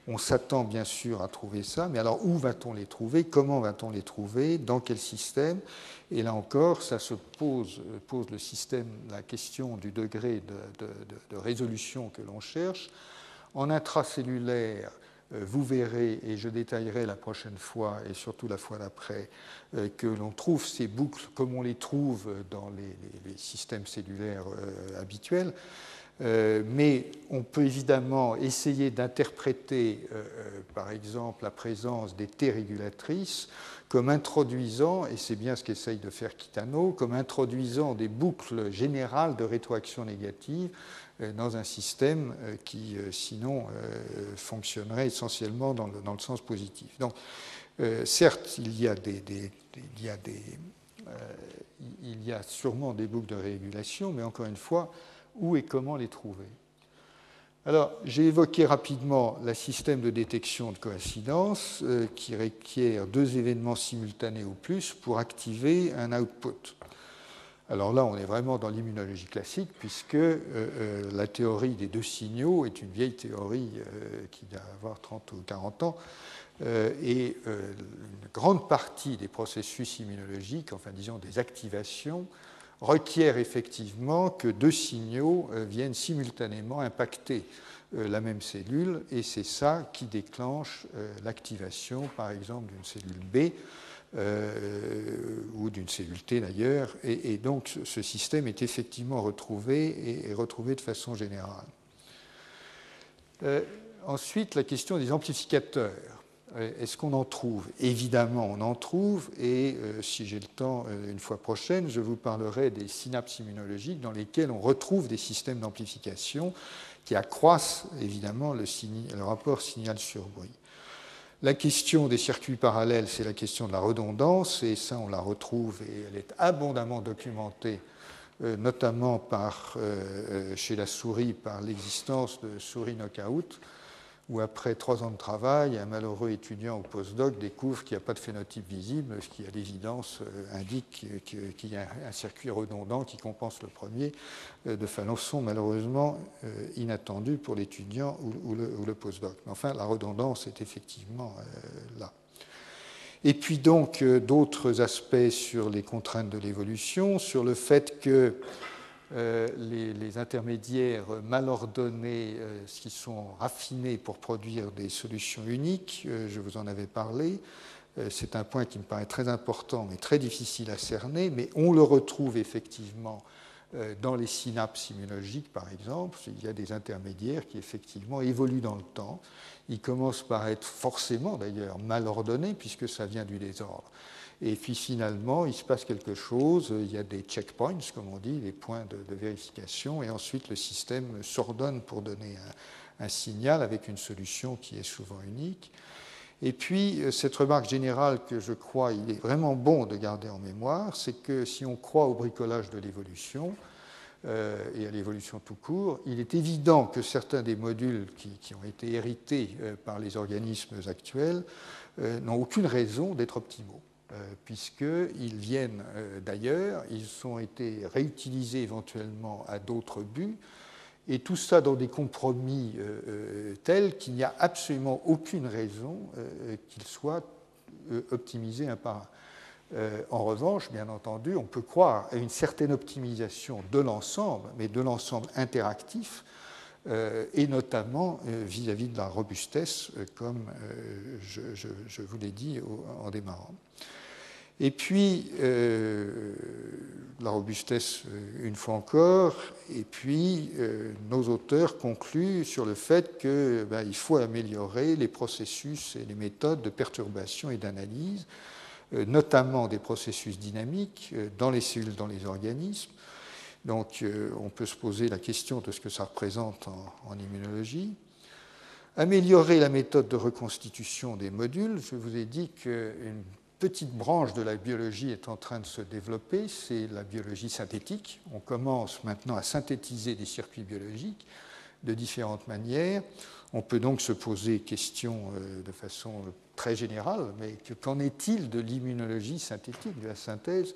on s'attend bien sûr à trouver ça, mais alors où va-t-on les trouver Comment va-t-on les trouver Dans quel système? Et là encore, ça se pose, pose le système, la question du degré de résolution que l'on cherche. En intracellulaire, euh, vous verrez, et je détaillerai la prochaine fois, et surtout la fois d'après, euh, que l'on trouve ces boucles comme on les trouve dans les, systèmes cellulaires euh, habituels. mais on peut évidemment essayer d'interpréter, par exemple, la présence des T régulatrices comme introduisant, et c'est bien ce qu'essaye de faire Kitano, comme introduisant des boucles générales de rétroaction négative euh, dans un système euh, qui, euh, sinon, fonctionnerait essentiellement dans le, dans le sens positif. Donc, certes, il y a, des, il, y a des il y a sûrement des boucles de régulation, mais encore une fois, où et comment les trouver? Alors, j'ai évoqué rapidement le système de détection de coïncidence qui requiert deux événements simultanés ou plus pour activer un output. Alors là, on est vraiment dans l'immunologie classique, puisque euh, euh, la théorie des deux signaux est une vieille théorie euh, qui doit avoir 30 ou 40 ans, et une grande partie des processus immunologiques, enfin disons des activations, requiert effectivement que deux signaux viennent simultanément impacter la même cellule, et c'est ça qui déclenche l'activation, par exemple, d'une cellule B euh, ou d'une cellule T d'ailleurs, et, donc ce système est effectivement retrouvé et, retrouvé de façon générale. Euh, ensuite, la question des amplificateurs. Euh, est-ce qu'on en trouve? Évidemment, on en trouve, et si j'ai le temps, une fois prochaine, je vous parlerai des synapses immunologiques dans lesquelles on retrouve des systèmes d'amplification qui accroissent évidemment le, le rapport signal sur bruit. La question des circuits parallèles, c'est la question de la redondance, et ça, on la retrouve et elle est abondamment documentée notamment par, chez la souris par l'existence de souris knockout, où après trois ans de travail, un malheureux étudiant au postdoc découvre qu'il n'y a pas de phénotype visible, ce qui à l'évidence euh, indique qu'il y a un circuit redondant qui compense le premier, euh, de façon malheureusement euh, inattendue pour l'étudiant ou le postdoc. Mais enfin, la redondance est effectivement là. Et puis donc d'autres aspects sur les contraintes de l'évolution, sur le fait que euh, les, intermédiaires mal ordonnés euh, qui sont raffinés pour produire des solutions uniques, euh, je vous en avais parlé. C'est un point qui me paraît très important mais très difficile à cerner, mais on le retrouve effectivement dans les synapses immunologiques, par exemple. Il y a des intermédiaires qui effectivement évoluent dans le temps. Ils commencent par être forcément d'ailleurs mal ordonnés puisque ça vient du désordre. Et puis finalement, il se passe quelque chose, il y a des checkpoints, comme on dit, des points de, vérification, et ensuite le système s'ordonne pour donner un, signal avec une solution qui est souvent unique. Et puis, euh, cette remarque générale que je crois il est vraiment bon de garder en mémoire, c'est que si on croit au bricolage de l'évolution, euh, et à l'évolution tout court, il est évident que certains des modules qui, ont été hérités euh, par les organismes actuels n'ont aucune raison d'être optimaux. Euh, puisqu'ils viennent euh, d'ailleurs, ils ont été réutilisés éventuellement à d'autres buts, et tout ça dans des compromis euh, tels qu'il n'y a absolument aucune raison qu'ils soient optimisés un par un. en revanche, bien entendu, on peut croire à une certaine optimisation de l'ensemble, mais de l'ensemble interactif, et notamment vis-à-vis de la robustesse, comme je vous l'ai dit en démarrant. Et puis, euh, la robustesse, euh, une fois encore, et puis euh, nos auteurs concluent sur le fait qu'il ben, faut améliorer les processus et les méthodes de perturbation et d'analyse, notamment des processus dynamiques dans les cellules, dans les organismes. Donc, on peut se poser la question de ce que ça représente en, en immunologie améliorer la méthode de reconstitution des modules. Je vous ai dit qu'une petite branche de la biologie est en train de se développer, c'est la biologie synthétique. On commence maintenant à synthétiser des circuits biologiques de différentes manières. On peut donc se poser question euh, de façon très générale, mais qu'en est-il de l'immunologie synthétique, de la synthèse?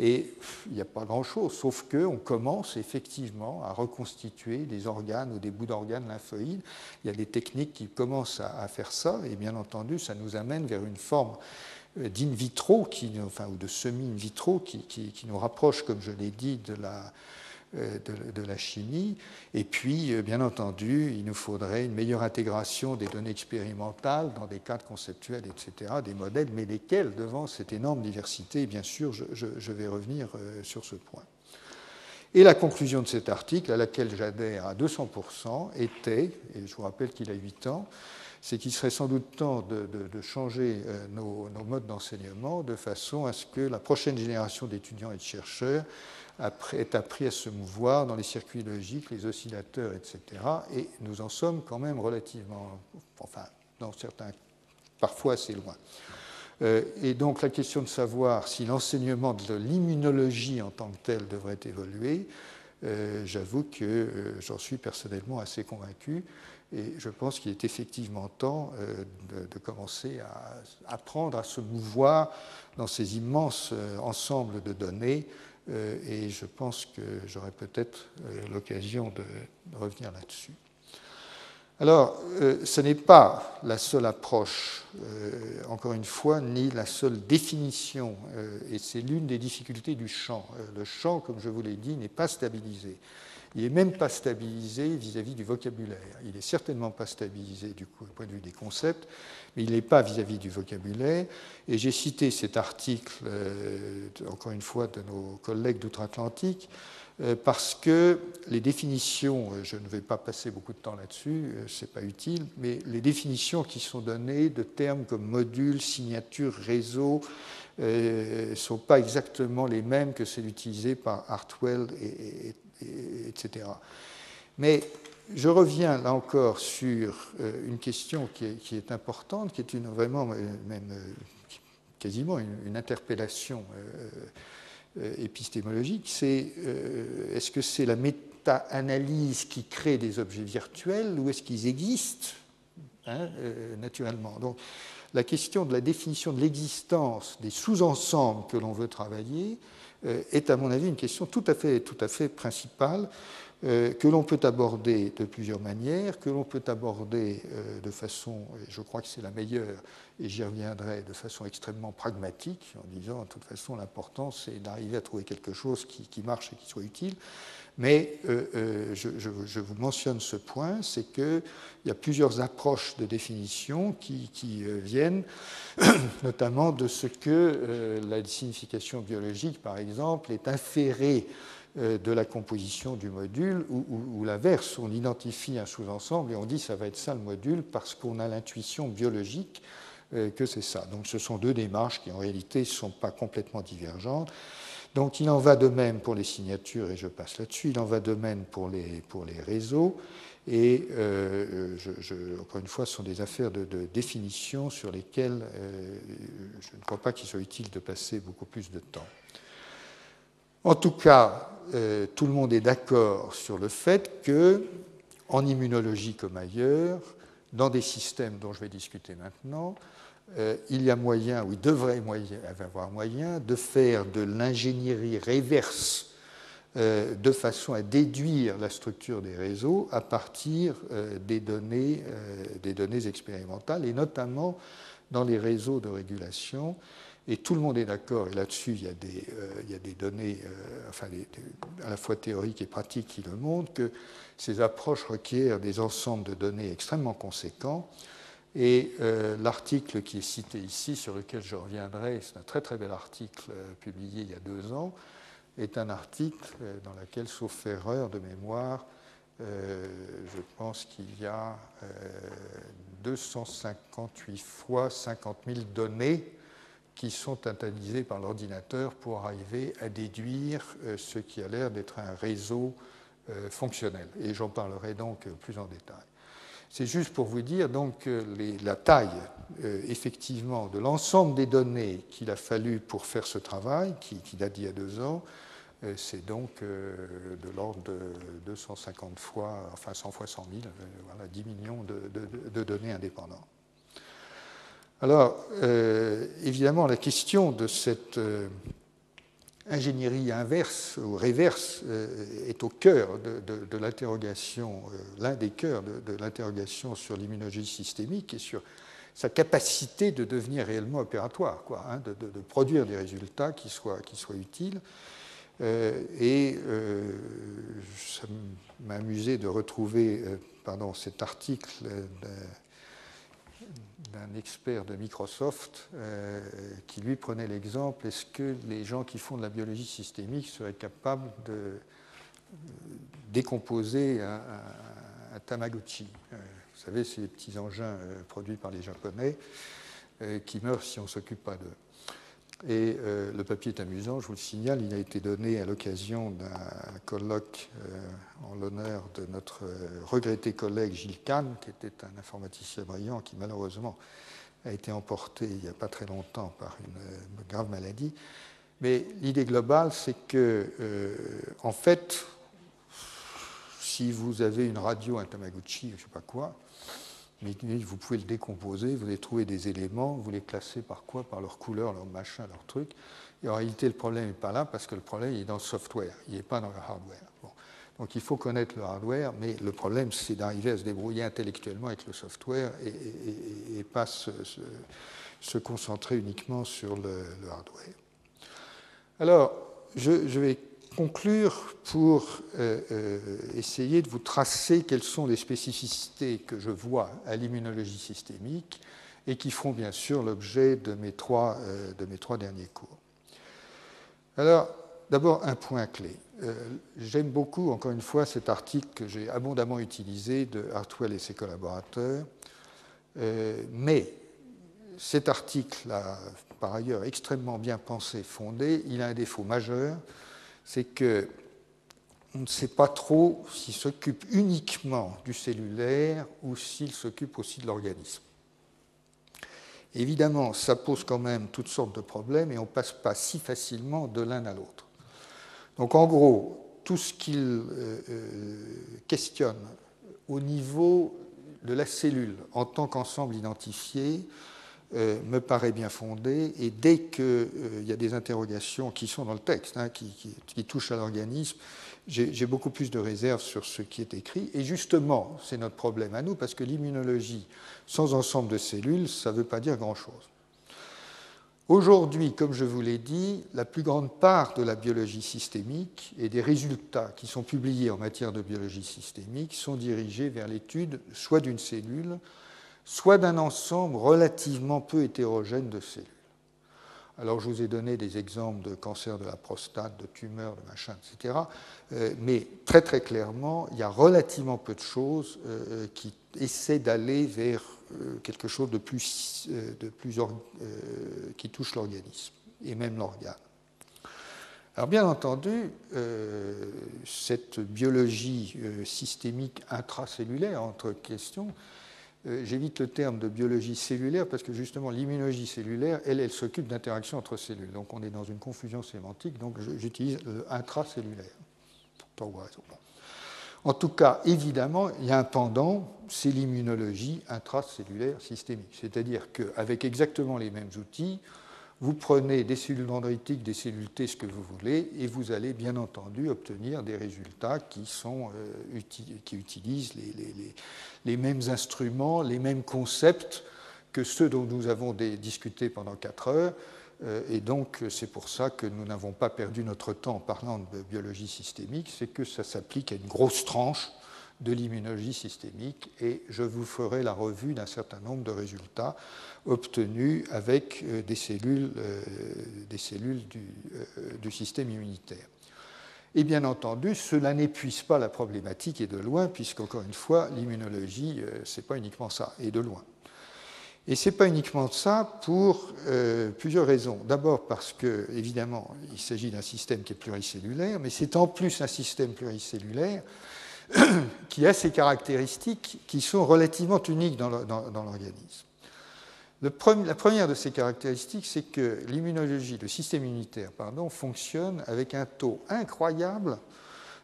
Et il n'y a pas grand-chose, sauf qu'on commence effectivement à reconstituer des organes ou des bouts d'organes lymphoïdes. Il y a des techniques qui commencent à faire ça, et bien entendu, ça nous amène vers une forme d'in vitro, qui, enfin, ou de semi-in vitro, qui, qui, nous rapproche, comme je l'ai dit, de la, euh, de, la chimie. Et puis, euh, bien entendu, il nous faudrait une meilleure intégration des données expérimentales dans des cadres conceptuels, etc., des modèles, mais lesquels, devant cette énorme diversité, bien sûr, je, je vais revenir euh, sur ce point. Et la conclusion de cet article, à laquelle j'adhère à 200%, était, et je vous rappelle qu'il a 8 ans, c'est qu'il serait sans doute temps de, changer euh, nos, modes d'enseignement de façon à ce que la prochaine génération d'étudiants et de chercheurs ait appris à se mouvoir dans les circuits logiques, les oscillateurs, etc. Et nous en sommes quand même relativement, enfin, dans certains, parfois assez loin. Euh, et donc la question de savoir si l'enseignement de l'immunologie en tant que tel devrait évoluer, euh, j'avoue que j'en suis personnellement assez convaincu. Et je pense qu'il est effectivement temps euh, de, commencer à apprendre à se mouvoir dans ces immenses euh, ensembles de données. Euh, et je pense que j'aurai peut-être l'occasion de, revenir là-dessus. Alors, ce n'est pas la seule approche, encore une fois, ni la seule définition, et c'est l'une des difficultés du champ. le champ, comme je vous l'ai dit, n'est pas stabilisé. Il n'est même pas stabilisé vis-à-vis du vocabulaire. Il n'est certainement pas stabilisé du, point de vue des concepts, mais il n'est pas vis-à-vis du vocabulaire. Et j'ai cité cet article, euh, encore une fois, de nos collègues d'outre-Atlantique, euh, parce que les définitions, euh, je ne vais pas passer beaucoup de temps là-dessus, ce n'est pas utile, mais les définitions qui sont données de termes comme module, signature, réseau, ne sont pas exactement les mêmes que celles utilisées par Hartwell et, etc. Mais je reviens là encore sur euh, une question qui est, importante, qui est une, vraiment euh, même euh, quasiment une, interpellation épistémologique, c'est est-ce que c'est la méta-analyse qui crée des objets virtuels ou est-ce qu'ils existent hein, naturellement? Donc, la question de la définition de l'existence des sous-ensembles que l'on veut travailler est, à mon avis, une question tout à fait, tout à fait principale euh, que l'on peut aborder de plusieurs manières, que l'on peut aborder euh, de façon, et je crois que c'est la meilleure, et j'y reviendrai, de façon extrêmement pragmatique, en disant, de toute façon, l'important, c'est d'arriver à trouver quelque chose qui, marche et qui soit utile. Mais euh, je, vous mentionne ce point, c'est qu'il y a plusieurs approches de définition qui, viennent notamment de ce que la signification biologique, par exemple, est inférée de la composition du module, ou, l'inverse, on identifie un sous-ensemble et on dit ça va être ça le module parce qu'on a l'intuition biologique euh, que c'est ça. Donc ce sont deux démarches qui en réalité ne sont pas complètement divergentes. Donc il en va de même pour les signatures, et je passe là-dessus, il en va de même pour les, pour les réseaux, et euh, encore une fois, ce sont des affaires de, définition sur lesquelles je ne crois pas qu'il soit utile de passer beaucoup plus de temps. En tout cas, euh, tout le monde est d'accord sur le fait que, en immunologie comme ailleurs, dans des systèmes dont je vais discuter maintenant, euh, il y a moyen, ou il devrait y avoir moyen, de faire de l'ingénierie réverse euh, de façon à déduire la structure des réseaux à partir des, données, des données expérimentales, et notamment dans les réseaux de régulation et tout le monde est d'accord, et là-dessus, il, y a des, euh, données euh, enfin, à la fois théoriques et pratiques qui le montrent, que ces approches requièrent des ensembles de données extrêmement conséquents. Et euh, l'article qui est cité ici, sur lequel je reviendrai, c'est un très très bel article publié il y a deux ans, est un article dans lequel, sauf erreur de mémoire, je pense qu'il y a 258 fois 50 000 données qui sont analysés par l'ordinateur pour arriver à déduire euh, ce qui a l'air d'être un réseau euh, fonctionnel. Et j'en parlerai donc plus en détail. C'est juste pour vous dire donc la taille euh, effectivement de l'ensemble des données qu'il a fallu pour faire ce travail, qui, date d'il y a deux ans, c'est donc de l'ordre de 250 fois, enfin 100 fois 100 000, voilà, 10 millions de données indépendantes. Alors, euh, évidemment, la question de cette euh, ingénierie inverse ou réverse euh, est au cœur de, l'interrogation, l'un des cœurs de, l'interrogation sur l'immunologie systémique et sur sa capacité de devenir réellement opératoire, quoi, hein, de, produire des résultats qui soient, utiles. et ça m'a amusé de retrouver pardon, cet article d'un expert de Microsoft euh, qui lui prenait l'exemple est-ce que les gens qui font de la biologie systémique seraient capables de euh, décomposer un, Tamagotchi? Euh, Vous savez, les petits engins produits par les Japonais qui meurent si on ne s'occupe pas d'eux. Et euh, le papier est amusant, je vous le signale, il a été donné à l'occasion d'un colloque euh, en l'honneur de notre euh, regretté collègue Gilles Kahn, qui était un informaticien brillant qui malheureusement a été emporté il n'y a pas très longtemps par une grave maladie. Mais l'idée globale, c'est que, en fait, si vous avez une radio, un Tamagotchi, je ne sais pas quoi, vous pouvez le décomposer, vous allez trouver des éléments, vous les classez par quoi Par leur couleur, leur machin, leur truc. Et en réalité, le problème n'est pas là parce que le problème est dans le software, il n'est pas dans le hardware. Donc il faut connaître le hardware, mais le problème, c'est d'arriver à se débrouiller intellectuellement avec le software et, pas se, concentrer uniquement sur le, hardware. Alors, je vais conclure pour euh, euh, essayer de vous tracer quelles sont les spécificités que je vois à l'immunologie systémique et qui feront bien sûr l'objet de, mes trois, euh, de mes trois derniers cours. Alors, d'abord, un point clé. J'aime beaucoup, encore une fois, cet article que j'ai abondamment utilisé de Hartwell et ses collaborateurs, mais cet article, là, par ailleurs extrêmement bien pensé, fondé, il a un défaut majeur, c'est que on ne sait pas trop s'il s'occupe uniquement du cellulaire ou s'il s'occupe aussi de l'organisme. Évidemment, ça pose quand même toutes sortes de problèmes et on ne passe pas si facilement de l'un à l'autre. Donc en gros, tout ce qu'il questionne au niveau de la cellule en tant qu'ensemble identifié euh, me paraît bien fondé. Et dès qu'il euh, y a des interrogations qui sont dans le texte, hein, qui, qui, touchent à l'organisme, j'ai beaucoup plus de réserves sur ce qui est écrit. Et justement, c'est notre problème à nous, parce que l'immunologie sans ensemble de cellules, ça ne veut pas dire grand-chose. Aujourd'hui, comme je vous l'ai dit, la plus grande part de la biologie systémique et des résultats qui sont publiés en matière de biologie systémique sont dirigés vers l'étude soit d'une cellule, soit d'un ensemble relativement peu hétérogène de cellules. Alors je vous ai donné des exemples de cancer de la prostate, de tumeurs, de machin, etc. Euh, mais très très clairement, il y a relativement peu de choses euh, qui essaient d'aller vers euh, quelque chose de plus, de plus qui touche l'organisme et même l'organe. Alors bien entendu, cette biologie systémique intracellulaire, entre questions, euh, j'évite le terme de biologie cellulaire parce que justement l'immunologie cellulaire, elle, elle s'occupe d'interactions entre cellules. Donc on est dans une confusion sémantique, donc j'utilise intracellulaire. En tout cas, évidemment, il y a un pendant, c'est l'immunologie intracellulaire systémique. C'est-à-dire qu'avec exactement les mêmes outils, vous prenez des cellules dendritiques, des cellules T, ce que vous voulez, et vous allez bien entendu obtenir des résultats qui, sont, euh, qui utilisent les, mêmes instruments, les mêmes concepts que ceux dont nous avons discuté pendant quatre heures. Euh, et donc, c'est pour ça que nous n'avons pas perdu notre temps en parlant de biologie systémique, c'est que ça s'applique à une grosse tranche de l'immunologie systémique et je vous ferai la revue d'un certain nombre de résultats obtenus avec euh, des cellules, euh, euh, du, système immunitaire. Et bien entendu, cela n'épuise pas la problématique et de loin, puisqu'encore une fois, l'immunologie, ce n'est pas uniquement ça, et de loin. Et ce n'est pas uniquement ça pour plusieurs raisons. D'abord parce que, évidemment, il s'agit d'un système qui est pluricellulaire, mais c'est en plus un système pluricellulaire qui a ces caractéristiques qui sont relativement uniques dans l'organisme. La première de ces caractéristiques, c'est que l'immunologie, le système immunitaire, pardon, fonctionne avec un taux incroyable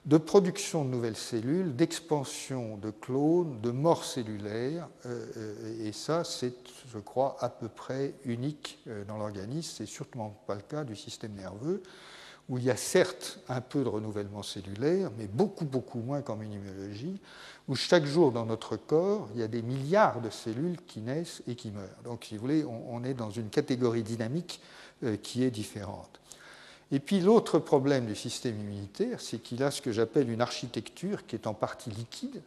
de production de nouvelles cellules, d'expansion de clones, de mort cellulaire, euh, euh, et ça, c'est, je crois, à peu près unique euh, dans l'organisme. C'est sûrement pas le cas du système nerveux où il y a certes un peu de renouvellement cellulaire, mais beaucoup, beaucoup moins qu'en immunologie, où chaque jour dans notre corps, il y a des milliards de cellules qui naissent et qui meurent. Donc, si vous voulez, on, est dans une catégorie dynamique euh, qui est différente. Et puis l'autre problème du système immunitaire, c'est qu'il a ce que j'appelle une architecture qui est en partie liquide,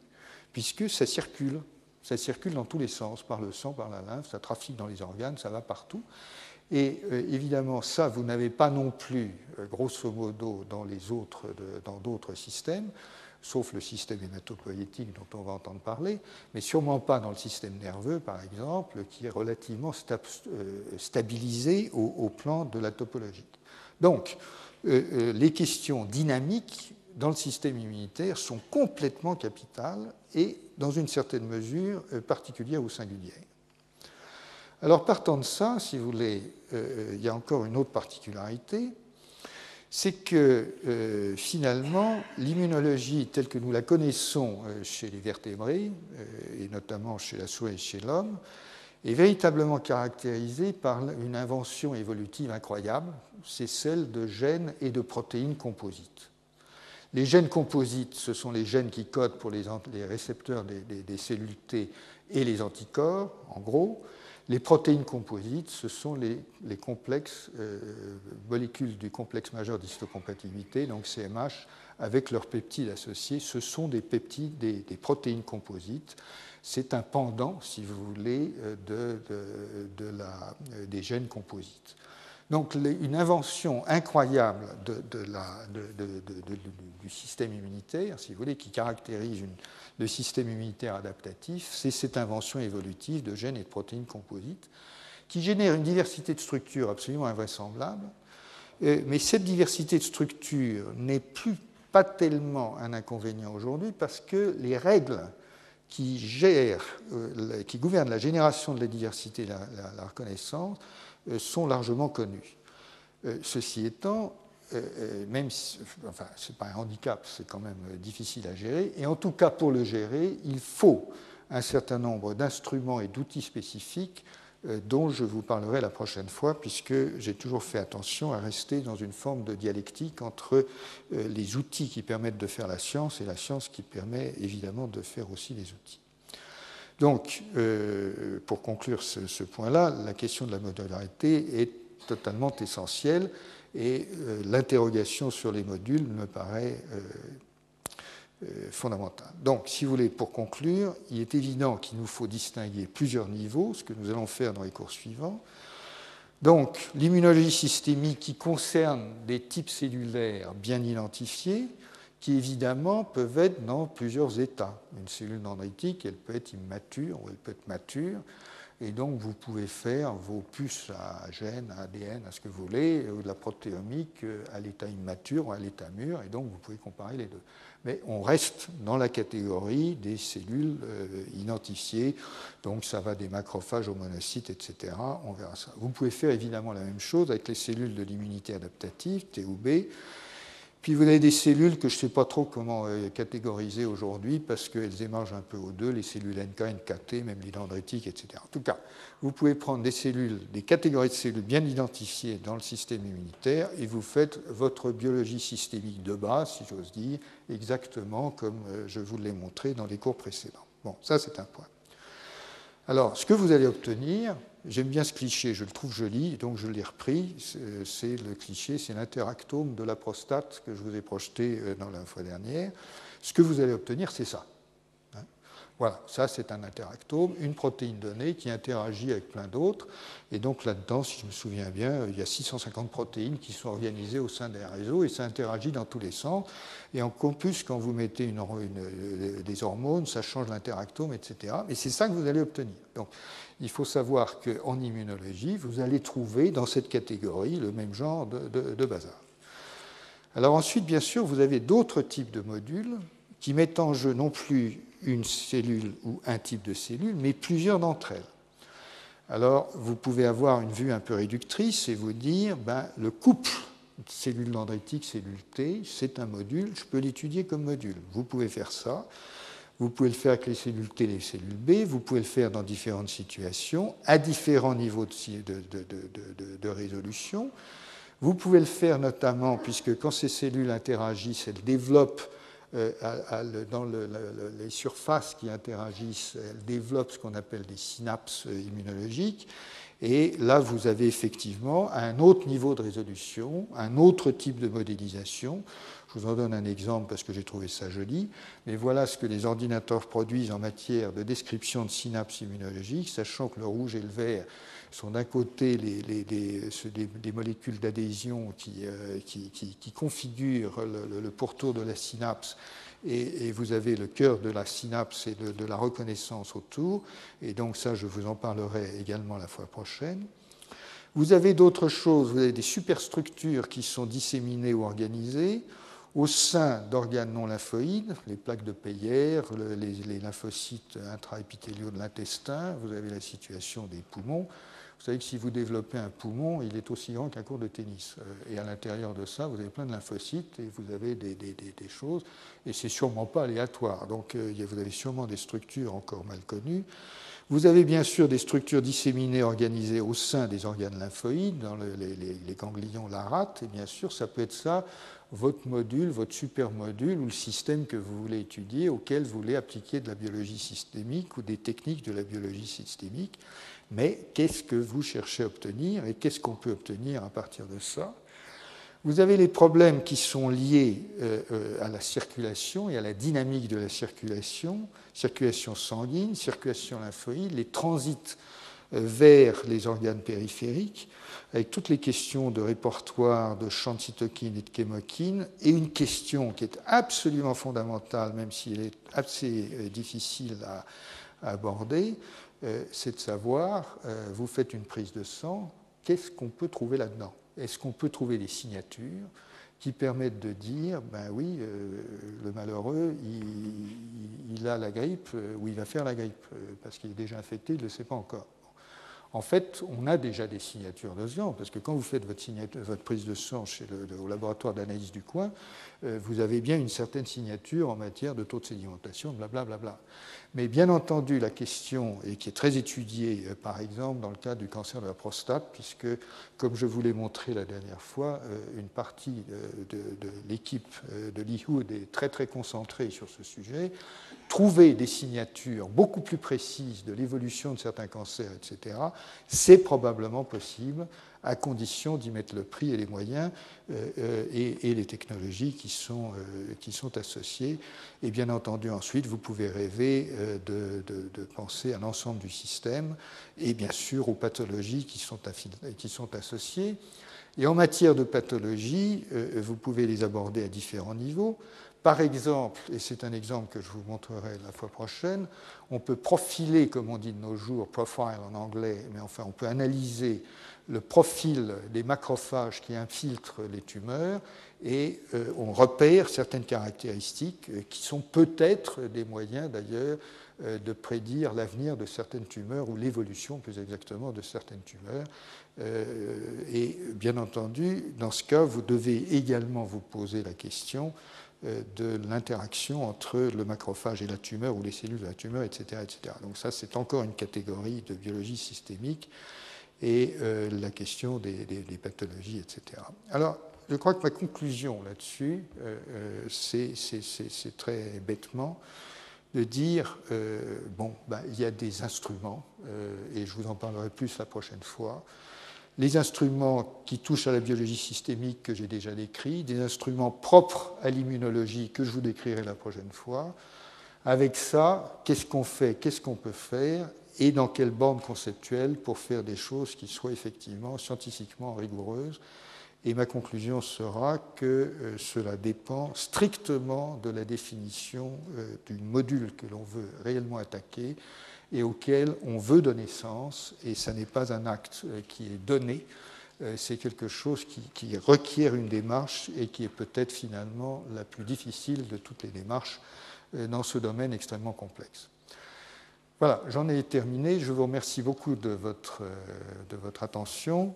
puisque ça circule. Ça circule dans tous les sens, par le sang, par la lymphe, ça trafique dans les organes, ça va partout. Et euh, évidemment, ça, vous n'avez pas non plus, euh, grosso modo, dans les autres, d'autres systèmes, sauf le système hématopoïétique dont on va entendre parler, mais sûrement pas dans le système nerveux, par exemple, qui est relativement euh, stabilisé au, plan de la topologie. Donc, les questions dynamiques dans le système immunitaire sont complètement capitales et, dans une certaine mesure, particulières ou singulières. Alors partant de ça, si vous voulez, euh, il y a encore une autre particularité, c'est que euh, finalement, l'immunologie telle que nous la connaissons euh, chez les vertébrés, et notamment chez la souris et chez l'homme, est véritablement caractérisée par une invention évolutive incroyable, c'est celle de gènes et de protéines composites. Les gènes composites, ce sont les gènes qui codent pour les, récepteurs des cellules T et les anticorps, en gros. Les protéines composites, ce sont les, complexes, euh, molécules du complexe majeur d'histocompatibilité, donc CMH, avec leurs peptides associés. Ce sont des peptides, des, protéines composites. C'est un pendant, si vous voulez, euh, euh, des gènes composites. Donc une invention incroyable du système immunitaire, si vous voulez, qui caractérise le système immunitaire adaptatif, c'est cette invention évolutive de gènes et de protéines composites qui génère une diversité de structures absolument invraisemblable. Euh, mais cette diversité de structures n'est plus pas tellement un inconvénient aujourd'hui parce que les règles qui gèrent, euh, qui gouvernent la génération de la diversité et la reconnaissance euh, sont largement connus. Euh, ceci étant, même si, enfin, ce n'est pas un handicap, c'est quand même difficile à gérer. Et en tout cas, pour le gérer, il faut un certain nombre d'instruments et d'outils spécifiques euh, dont je vous parlerai la prochaine fois, puisque j'ai toujours fait attention à rester dans une forme de dialectique entre euh, les outils qui permettent de faire la science et la science qui permet évidemment de faire aussi les outils. Donc, euh, pour conclure ce, point-là, la question de la modularité est totalement essentielle et l'interrogation sur les modules me paraît euh, fondamentale. Donc, si vous voulez, pour conclure, il est évident qu'il nous faut distinguer plusieurs niveaux, ce que nous allons faire dans les cours suivants. Donc, l'immunologie systémique qui concerne des types cellulaires bien identifiés, qui évidemment peuvent être dans plusieurs états. Une cellule dendritique, elle peut être immature ou elle peut être mature. Et donc, vous pouvez faire vos puces à gènes, à ADN, à ce que vous voulez, ou de la protéomique à l'état immature ou à l'état mûr. Et donc, vous pouvez comparer les deux mais on reste dans la catégorie des cellules euh, identifiées. Donc ça va des macrophages aux monocytes, etc. On verra ça. Vous pouvez faire évidemment la même chose avec les cellules de l'immunité adaptative, T ou B. Puis vous avez des cellules que je ne sais pas trop comment euh, catégoriser aujourd'hui parce qu'elles émergent un peu aux deux, les cellules NK, NKT, même les dendritiques, etc. En tout cas, vous pouvez prendre des cellules, des catégories de cellules bien identifiées dans le système immunitaire et vous faites votre biologie systémique de base, si j'ose dire, exactement comme euh, je vous l'ai montré dans les cours précédents. Bon, ça c'est un point. Alors, ce que vous allez obtenir, J'aime bien ce cliché, je le trouve joli, donc je l'ai repris. C'est le cliché, c'est l'interactome de la prostate que je vous ai projeté euh, dans la fois dernière. Ce que vous allez obtenir, c'est ça. Voilà, ça c'est un interactome, une protéine donnée qui interagit avec plein d'autres. Et donc là-dedans, si je me souviens bien, il y a 650 protéines qui sont organisées au sein d'un réseau et ça interagit dans tous les sens. Et en plus, quand vous mettez une, des hormones, ça change l'interactome, etc. Et c'est ça que vous allez obtenir. Donc il faut savoir qu'en immunologie, vous allez trouver dans cette catégorie le même genre de, de bazar. Alors ensuite, bien sûr, vous avez d'autres types de modules qui mettent en jeu non plus une cellule ou un type de cellule, mais plusieurs d'entre elles. Alors, vous pouvez avoir une vue un peu réductrice et vous dire, ben, le couple cellule dendritique, cellule T, c'est un module, je peux l'étudier comme module. Vous pouvez faire ça. Vous pouvez le faire avec les cellules T et les cellules B, vous pouvez le faire dans différentes situations, à différents niveaux de, de résolution. Vous pouvez le faire notamment, puisque quand ces cellules interagissent, elles développent euh, dans les surfaces qui interagissent, elles développent ce qu'on appelle des synapses immunologiques. Et là, vous avez effectivement un autre niveau de résolution, un autre type de modélisation. Je vous en donne un exemple parce que j'ai trouvé ça joli. Mais voilà ce que les ordinateurs produisent en matière de description de synapses immunologiques, sachant que le rouge et le vert sont d'un côté les, les, molécules d'adhésion qui, euh, configurent le, pourtour de la synapse et, vous avez le cœur de la synapse et de, la reconnaissance autour. Et donc ça, je vous en parlerai également la fois prochaine. Vous avez d'autres choses, vous avez des superstructures qui sont disséminées ou organisées au sein d'organes non lymphoïdes, les plaques de Peyer, les, les lymphocytes intraépithéliaux de l'intestin, vous avez la situation des poumons. Vous savez que si vous développez un poumon, il est aussi grand qu'un cours de tennis. Euh, et à l'intérieur de ça, vous avez plein de lymphocytes et vous avez des, choses. Et c'est sûrement pas aléatoire. Donc euh, vous avez sûrement des structures encore mal connues. Vous avez bien sûr des structures disséminées organisées au sein des organes lymphoïdes, dans les, ganglions, la rate. Et bien sûr, ça peut être ça, votre module, votre super module ou le système que vous voulez étudier, auquel vous voulez appliquer de la biologie systémique ou des techniques de la biologie systémique. Mais qu'est-ce que vous cherchez à obtenir et qu'est-ce qu'on peut obtenir à partir de ça? Vous avez les problèmes qui sont liés euh, euh, à la circulation et à la dynamique de la circulation, circulation sanguine, circulation lymphoïde, les transits vers les organes périphériques, avec toutes les questions de répertoire, de cytokines et de chémokines, et une question qui est absolument fondamentale, même si elle est assez difficile à aborder, euh, c'est de savoir, euh, vous faites une prise de sang, qu'est-ce qu'on peut trouver là-dedans? Est-ce qu'on peut trouver des signatures qui permettent de dire, ben oui, euh, le malheureux, il, a la grippe ou il va faire la grippe, parce qu'il est déjà infecté, il ne le sait pas encore? En fait, on a déjà des signatures de parce que quand vous faites votre, prise de sang au laboratoire d'analyse du coin, euh, vous avez bien une certaine signature en matière de taux de sédimentation, blablabla. Bla, bla. Mais bien entendu, la question, et qui est très étudiée, euh, par exemple, dans le cas du cancer de la prostate, puisque, comme je vous l'ai montré la dernière fois, euh, une partie de, de l'équipe de l'IHUD est très très concentrée sur ce sujet, trouver des signatures beaucoup plus précises de l'évolution de certains cancers, etc., c'est probablement possible à condition d'y mettre le prix et les moyens euh, euh, et, les technologies qui sont, euh, qui sont associées. Et bien entendu, ensuite, vous pouvez rêver de, penser à l'ensemble du système et bien sûr aux pathologies qui sont, qui sont associées. Et en matière de pathologie, vous pouvez les aborder à différents niveaux. Par exemple, et c'est un exemple que je vous montrerai la fois prochaine, on peut profiler, comme on dit de nos jours, profile en anglais, mais enfin on peut analyser le profil des macrophages qui infiltrent les tumeurs et euh, on repère certaines caractéristiques euh, qui sont peut-être des moyens d'ailleurs euh, de prédire l'avenir de certaines tumeurs ou l'évolution plus exactement de certaines tumeurs. et bien entendu, dans ce cas, vous devez également vous poser la question de l'interaction entre le macrophage et la tumeur ou les cellules de la tumeur, etc. etc. Donc ça, c'est encore une catégorie de biologie systémique et euh, la question des, pathologies, etc. Alors, je crois que ma conclusion là-dessus, euh, c'est très bêtement de dire, bon, ben, il y a des instruments, et je vous en parlerai plus la prochaine fois, les instruments qui touchent à la biologie systémique que j'ai déjà décrits, des instruments propres à l'immunologie que je vous décrirai la prochaine fois. Avec ça, qu'est-ce qu'on fait, qu'est-ce qu'on peut faire et dans quelle bande conceptuelle pour faire des choses qui soient effectivement scientifiquement rigoureuses. Et ma conclusion sera que euh, cela dépend strictement de la définition euh, du module que l'on veut réellement attaquer et auquel on veut donner sens, et ce n'est pas un acte euh, qui est donné, euh, c'est quelque chose qui, requiert une démarche et qui est peut-être finalement la plus difficile de toutes les démarches euh, dans ce domaine extrêmement complexe. Voilà, j'en ai terminé. Je vous remercie beaucoup de votre, de votre attention.